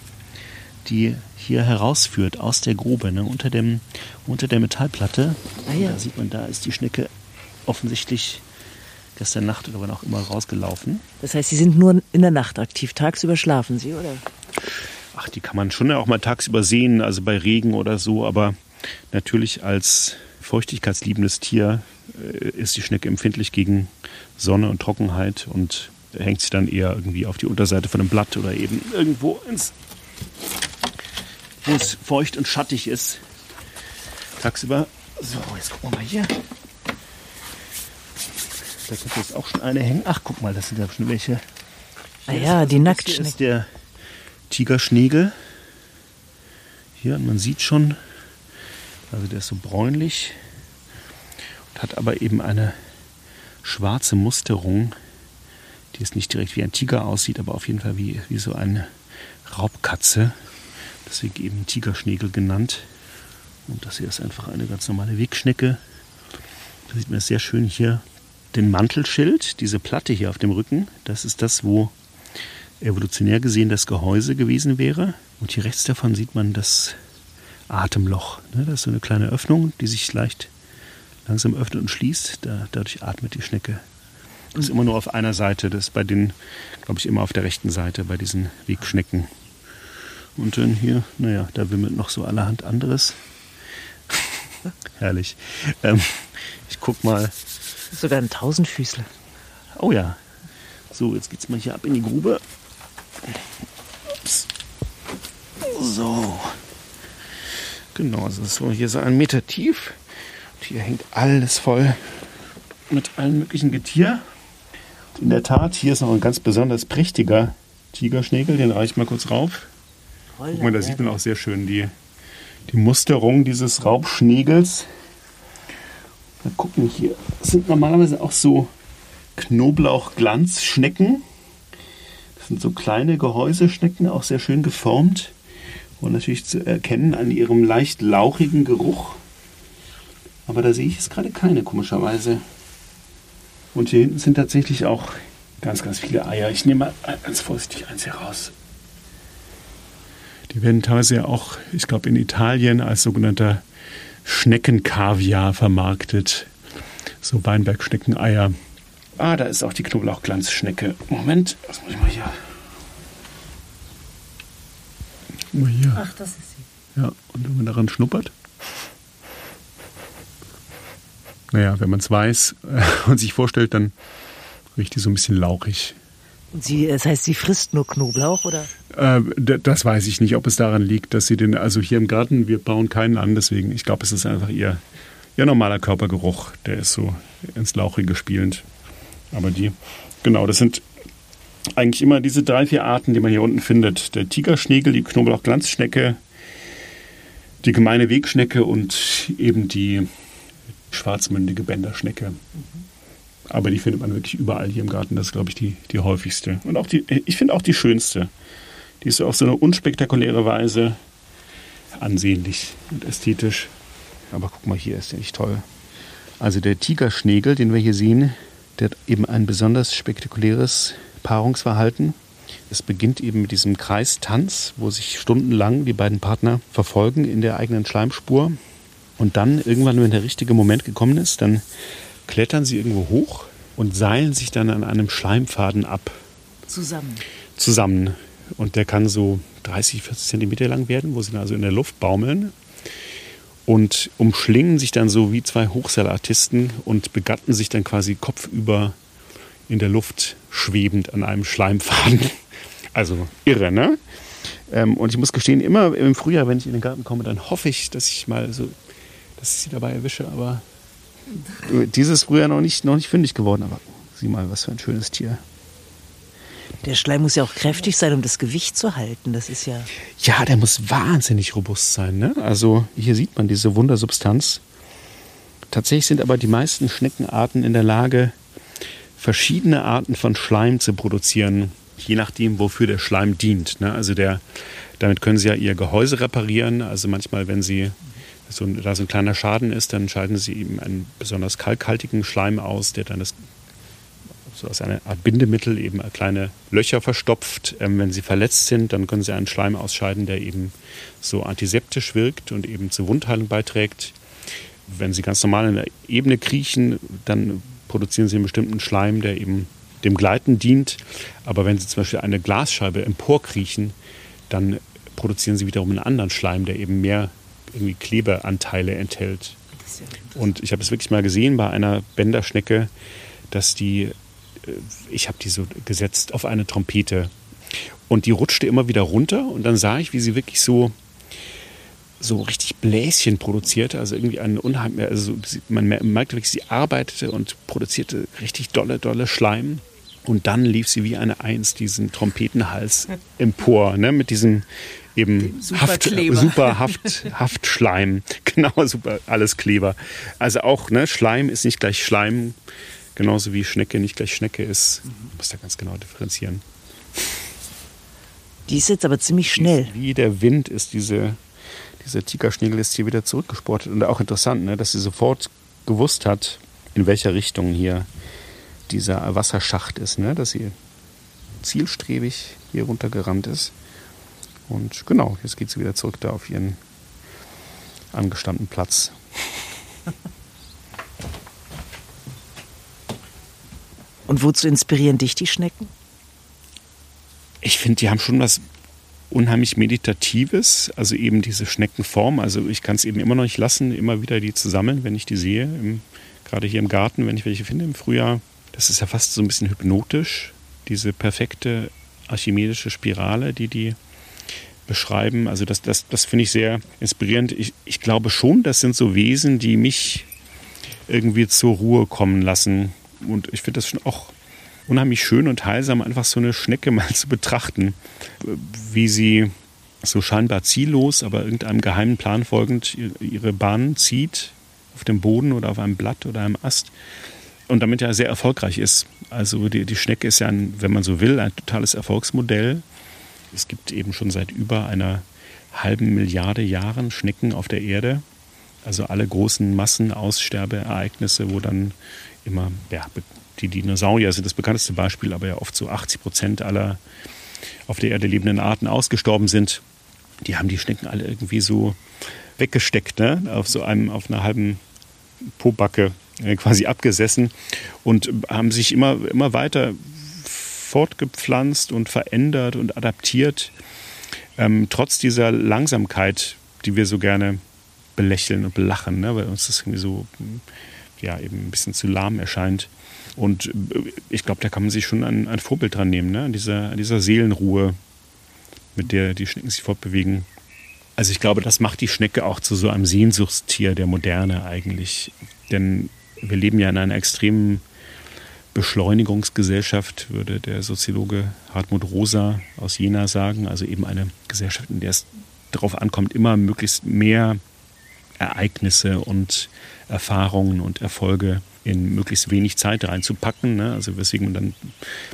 Speaker 2: die hier herausführt aus der Grube, ne, unter, dem, unter der Metallplatte. Ah, ja. Da sieht man, da ist die Schnecke offensichtlich gestern Nacht oder wann auch immer rausgelaufen.
Speaker 1: Das heißt, Sie sind nur in der Nacht aktiv. Tagsüber schlafen Sie, oder?
Speaker 2: Ach, die kann man schon auch mal tagsüber sehen, also bei Regen oder so, aber natürlich als feuchtigkeitsliebendes Tier äh, ist die Schnecke empfindlich gegen Sonne und Trockenheit und hängt sich dann eher irgendwie auf die Unterseite von einem Blatt oder eben irgendwo ins, wo es feucht und schattig ist. Tagsüber. So, jetzt gucken wir mal hier. Da könnte jetzt auch schon eine hängen. Ach, guck mal, das sind ja schon welche.
Speaker 1: Ah ja, die Nacktschnecke.
Speaker 2: Das ist der Tigerschnegel. Hier, man sieht schon, also der ist so bräunlich und hat aber eben eine schwarze Musterung, die jetzt nicht direkt wie ein Tiger aussieht, aber auf jeden Fall wie, wie so eine Raubkatze. Deswegen eben Tigerschnegel genannt. Und das hier ist einfach eine ganz normale Wegschnecke. Da sieht man sehr schön hier den Mantelschild, diese Platte hier auf dem Rücken. Das ist das, wo evolutionär gesehen das Gehäuse gewesen wäre. Und hier rechts davon sieht man das Atemloch. Ne? Das ist so eine kleine Öffnung, die sich leicht langsam öffnet und schließt. Da, dadurch atmet die Schnecke. Das ist immer nur auf einer Seite. Das ist bei den, glaube ich, immer auf der rechten Seite, bei diesen Wegschnecken. Und dann hier, naja, da wimmelt noch so allerhand anderes. Herrlich. Ähm, ich guck mal.
Speaker 1: Sogar ein Tausendfüßler.
Speaker 2: Oh ja. So, jetzt geht's mal hier ab in die Grube. Ups. So. Genau, also so hier so ein Meter tief. Und hier hängt alles voll mit allen möglichen Getier. In der Tat, hier ist noch ein ganz besonders prächtiger Tigerschnägel. Den reiche ich mal kurz rauf. Guck mal, da sieht man auch sehr schön die, die Musterung dieses Raubschnägels. Mal gucken hier. Das sind normalerweise auch so Knoblauchglanzschnecken. Das sind so kleine Gehäuseschnecken, auch sehr schön geformt. Und natürlich zu erkennen an ihrem leicht lauchigen Geruch. Aber da sehe ich jetzt gerade keine, komischerweise. Und hier hinten sind tatsächlich auch ganz, ganz viele Eier. Ich nehme mal ganz vorsichtig eins heraus. Die werden teilweise ja auch, ich glaube, in Italien als sogenannter Schneckenkaviar vermarktet. So Weinbergschneckeneier. Ah, da ist auch die Knoblauchglanzschnecke. Moment, was muss ich mal hier? Mal hier.
Speaker 1: Ach, das ist sie.
Speaker 2: Ja, und wenn man daran schnuppert. Naja, wenn man es weiß äh, und sich vorstellt, dann riecht die so ein bisschen lauchig.
Speaker 1: Und sie, das heißt, sie frisst nur Knoblauch, oder?
Speaker 2: Äh, das weiß ich nicht, ob es daran liegt, dass sie den, also hier im Garten, wir bauen keinen an, deswegen, ich glaube, es ist einfach ihr, ihr normaler Körpergeruch, der ist so ins Lauchige spielend. Aber die, genau, das sind eigentlich immer diese drei, vier Arten, die man hier unten findet. Der Tigerschnägel, die Knoblauchglanzschnecke, die gemeine Wegschnecke und eben die schwarzmündige Bänderschnecke. Aber die findet man wirklich überall hier im Garten. Das ist, glaube ich, die, die häufigste. Und auch die, ich finde auch die schönste. Die ist auf so eine unspektakuläre Weise ansehnlich und ästhetisch. Aber guck mal, hier ist der nicht toll. Also der Tigerschnegel, den wir hier sehen, der hat eben ein besonders spektakuläres Paarungsverhalten. Es beginnt eben mit diesem Kreistanz, wo sich stundenlang die beiden Partner verfolgen in der eigenen Schleimspur. Und dann irgendwann, wenn der richtige Moment gekommen ist, dann klettern sie irgendwo hoch und seilen sich dann an einem Schleimfaden ab.
Speaker 1: Zusammen.
Speaker 2: Zusammen. Und der kann so 30, 40 Zentimeter lang werden, wo sie dann also in der Luft baumeln und umschlingen sich dann so wie zwei Hochseilartisten und begatten sich dann quasi kopfüber in der Luft schwebend an einem Schleimfaden. Also irre, ne? Ähm, und ich muss gestehen, immer im Frühjahr, wenn ich in den Garten komme, dann hoffe ich, dass ich mal so, dass ich sie dabei erwische. Aber dieses Frühjahr noch nicht, noch nicht fündig geworden. Aber sieh mal, was für ein schönes Tier.
Speaker 1: Der Schleim muss ja auch kräftig sein, um das Gewicht zu halten. Das ist ja.
Speaker 2: Ja, der muss wahnsinnig robust sein. Ne? Also hier sieht man diese Wundersubstanz. Tatsächlich sind aber die meisten Schneckenarten in der Lage, verschiedene Arten von Schleim zu produzieren, je nachdem, wofür der Schleim dient. Ne? Also der, damit können sie ja ihr Gehäuse reparieren. Also manchmal, wenn sie so, da so ein kleiner Schaden ist, dann schalten sie eben einen besonders kalkhaltigen Schleim aus, der dann das so aus einer Art Bindemittel eben kleine Löcher verstopft. Ähm, wenn sie verletzt sind, dann können sie einen Schleim ausscheiden, der eben so antiseptisch wirkt und eben zur Wundheilung beiträgt. Wenn sie ganz normal in der Ebene kriechen, dann produzieren sie einen bestimmten Schleim, der eben dem Gleiten dient. Aber wenn sie zum Beispiel eine Glasscheibe emporkriechen, dann produzieren sie wiederum einen anderen Schleim, der eben mehr irgendwie Klebeanteile enthält. Und ich habe es wirklich mal gesehen bei einer Bänderschnecke, dass die ich habe die so gesetzt auf eine Trompete. Und die rutschte immer wieder runter und dann sah ich, wie sie wirklich so, so richtig Bläschen produzierte. Also irgendwie ein unheimlich, also man merkte wirklich, sie arbeitete und produzierte richtig dolle, dolle Schleim. Und dann lief sie wie eine Eins diesen Trompetenhals empor, ne, mit diesem eben Haft, super Haft, Haftschleim. Genau, super, alles Kleber. Also auch, ne, Schleim ist nicht gleich Schleim. Genauso wie Schnecke nicht gleich Schnecke ist. Mhm. Muss da ganz genau differenzieren.
Speaker 1: Die ist jetzt aber ziemlich schnell.
Speaker 2: Wie der Wind ist diese, dieser Tigerschnegel ist hier wieder zurückgesportet. Und auch interessant, ne, dass sie sofort gewusst hat, in welcher Richtung hier dieser Wasserschacht ist. Ne, dass sie zielstrebig hier runtergerannt ist. Und genau, jetzt geht sie wieder zurück da auf ihren angestammten Platz.
Speaker 1: Und wozu inspirieren dich die Schnecken?
Speaker 2: Ich finde, die haben schon was unheimlich Meditatives, also eben diese Schneckenform. Also ich kann es eben immer noch nicht lassen, immer wieder die zu sammeln, wenn ich die sehe, im, gerade hier im Garten, wenn ich welche finde im Frühjahr. Das ist ja fast so ein bisschen hypnotisch, diese perfekte archimedische Spirale, die die beschreiben. Also das, das, das finde ich sehr inspirierend. Ich, ich glaube schon, das sind so Wesen, die mich irgendwie zur Ruhe kommen lassen und ich finde das schon auch unheimlich schön und heilsam, einfach so eine Schnecke mal zu betrachten, wie sie so scheinbar ziellos, aber irgendeinem geheimen Plan folgend ihre Bahn zieht auf dem Boden oder auf einem Blatt oder einem Ast und damit ja sehr erfolgreich ist. Also die, die Schnecke ist ja, ein, wenn man so will, ein totales Erfolgsmodell. Es gibt eben schon seit über einer halben Milliarde Jahren Schnecken auf der Erde. Also alle großen Massenaussterbeereignisse, wo dann immer, ja, die Dinosaurier sind das bekannteste Beispiel, aber ja oft so 80 Prozent aller auf der Erde lebenden Arten ausgestorben sind. Die haben die Schnecken alle irgendwie so weggesteckt, ne? auf so einem, auf einer halben Pobacke äh, quasi abgesessen und haben sich immer, immer weiter fortgepflanzt und verändert und adaptiert, ähm, trotz dieser Langsamkeit, die wir so gerne belächeln und belachen, ne? weil uns das irgendwie so ja eben ein bisschen zu lahm erscheint. Und äh, ich glaube, da kann man sich schon ein, ein Vorbild dran nehmen, ne? an, dieser, an dieser Seelenruhe, mit der die Schnecken sich fortbewegen. Also ich glaube, das macht die Schnecke auch zu so einem Sehnsuchtstier der Moderne eigentlich. Denn wir leben ja in einer extremen Beschleunigungsgesellschaft, würde der Soziologe Hartmut Rosa aus Jena sagen. Also eben eine Gesellschaft, in der es darauf ankommt, immer möglichst mehr Ereignisse und Erfahrungen und Erfolge in möglichst wenig Zeit reinzupacken. Ne? Also weswegen man dann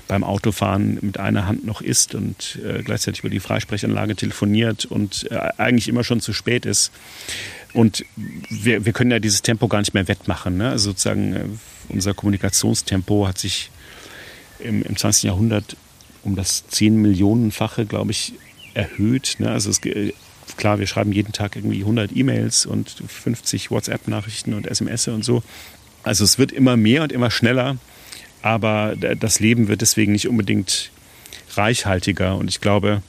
Speaker 2: beim Autofahren mit einer Hand noch isst und äh, gleichzeitig über die Freisprechanlage telefoniert und äh, eigentlich immer schon zu spät ist. Und wir, wir können ja dieses Tempo gar nicht mehr wettmachen. Ne? Also sozusagen äh, unser Kommunikationstempo hat sich im, im 20. Jahrhundert um das 10 Millionenfache, glaube ich, erhöht. Ne? Also es, klar, wir schreiben jeden Tag irgendwie 100 E-Mails und 50 WhatsApp-Nachrichten und SMS und so. Also es wird immer mehr und immer schneller, aber das Leben wird deswegen nicht unbedingt reichhaltiger. Und ich glaube,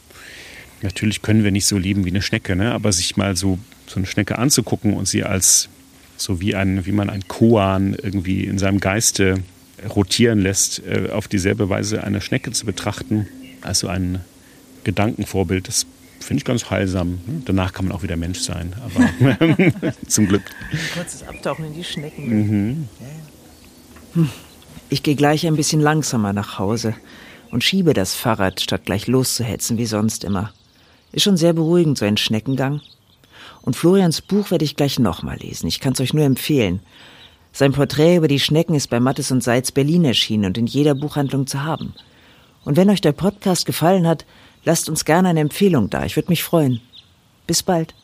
Speaker 2: natürlich können wir nicht so leben wie eine Schnecke, ne? aber sich mal so, so eine Schnecke anzugucken und sie als so wie, ein, wie man ein Koan irgendwie in seinem Geiste rotieren lässt, äh, auf dieselbe Weise eine Schnecke zu betrachten, also ein Gedankenvorbild, das finde ich ganz heilsam. Danach kann man auch wieder Mensch sein, aber zum Glück.
Speaker 1: Ein kurzes Abtauchen in die Schnecken. Mhm. Hm. Ich gehe gleich ein bisschen langsamer nach Hause und schiebe das Fahrrad, statt gleich loszuhetzen wie sonst immer. Ist schon sehr beruhigend, so ein Schneckengang. Und Florians Buch werde ich gleich nochmal lesen. Ich kann es euch nur empfehlen. Sein Porträt über die Schnecken ist bei Mattes und Seitz Berlin erschienen und in jeder Buchhandlung zu haben. Und wenn euch der Podcast gefallen hat, lasst uns gerne eine Empfehlung da. Ich würde mich freuen. Bis bald.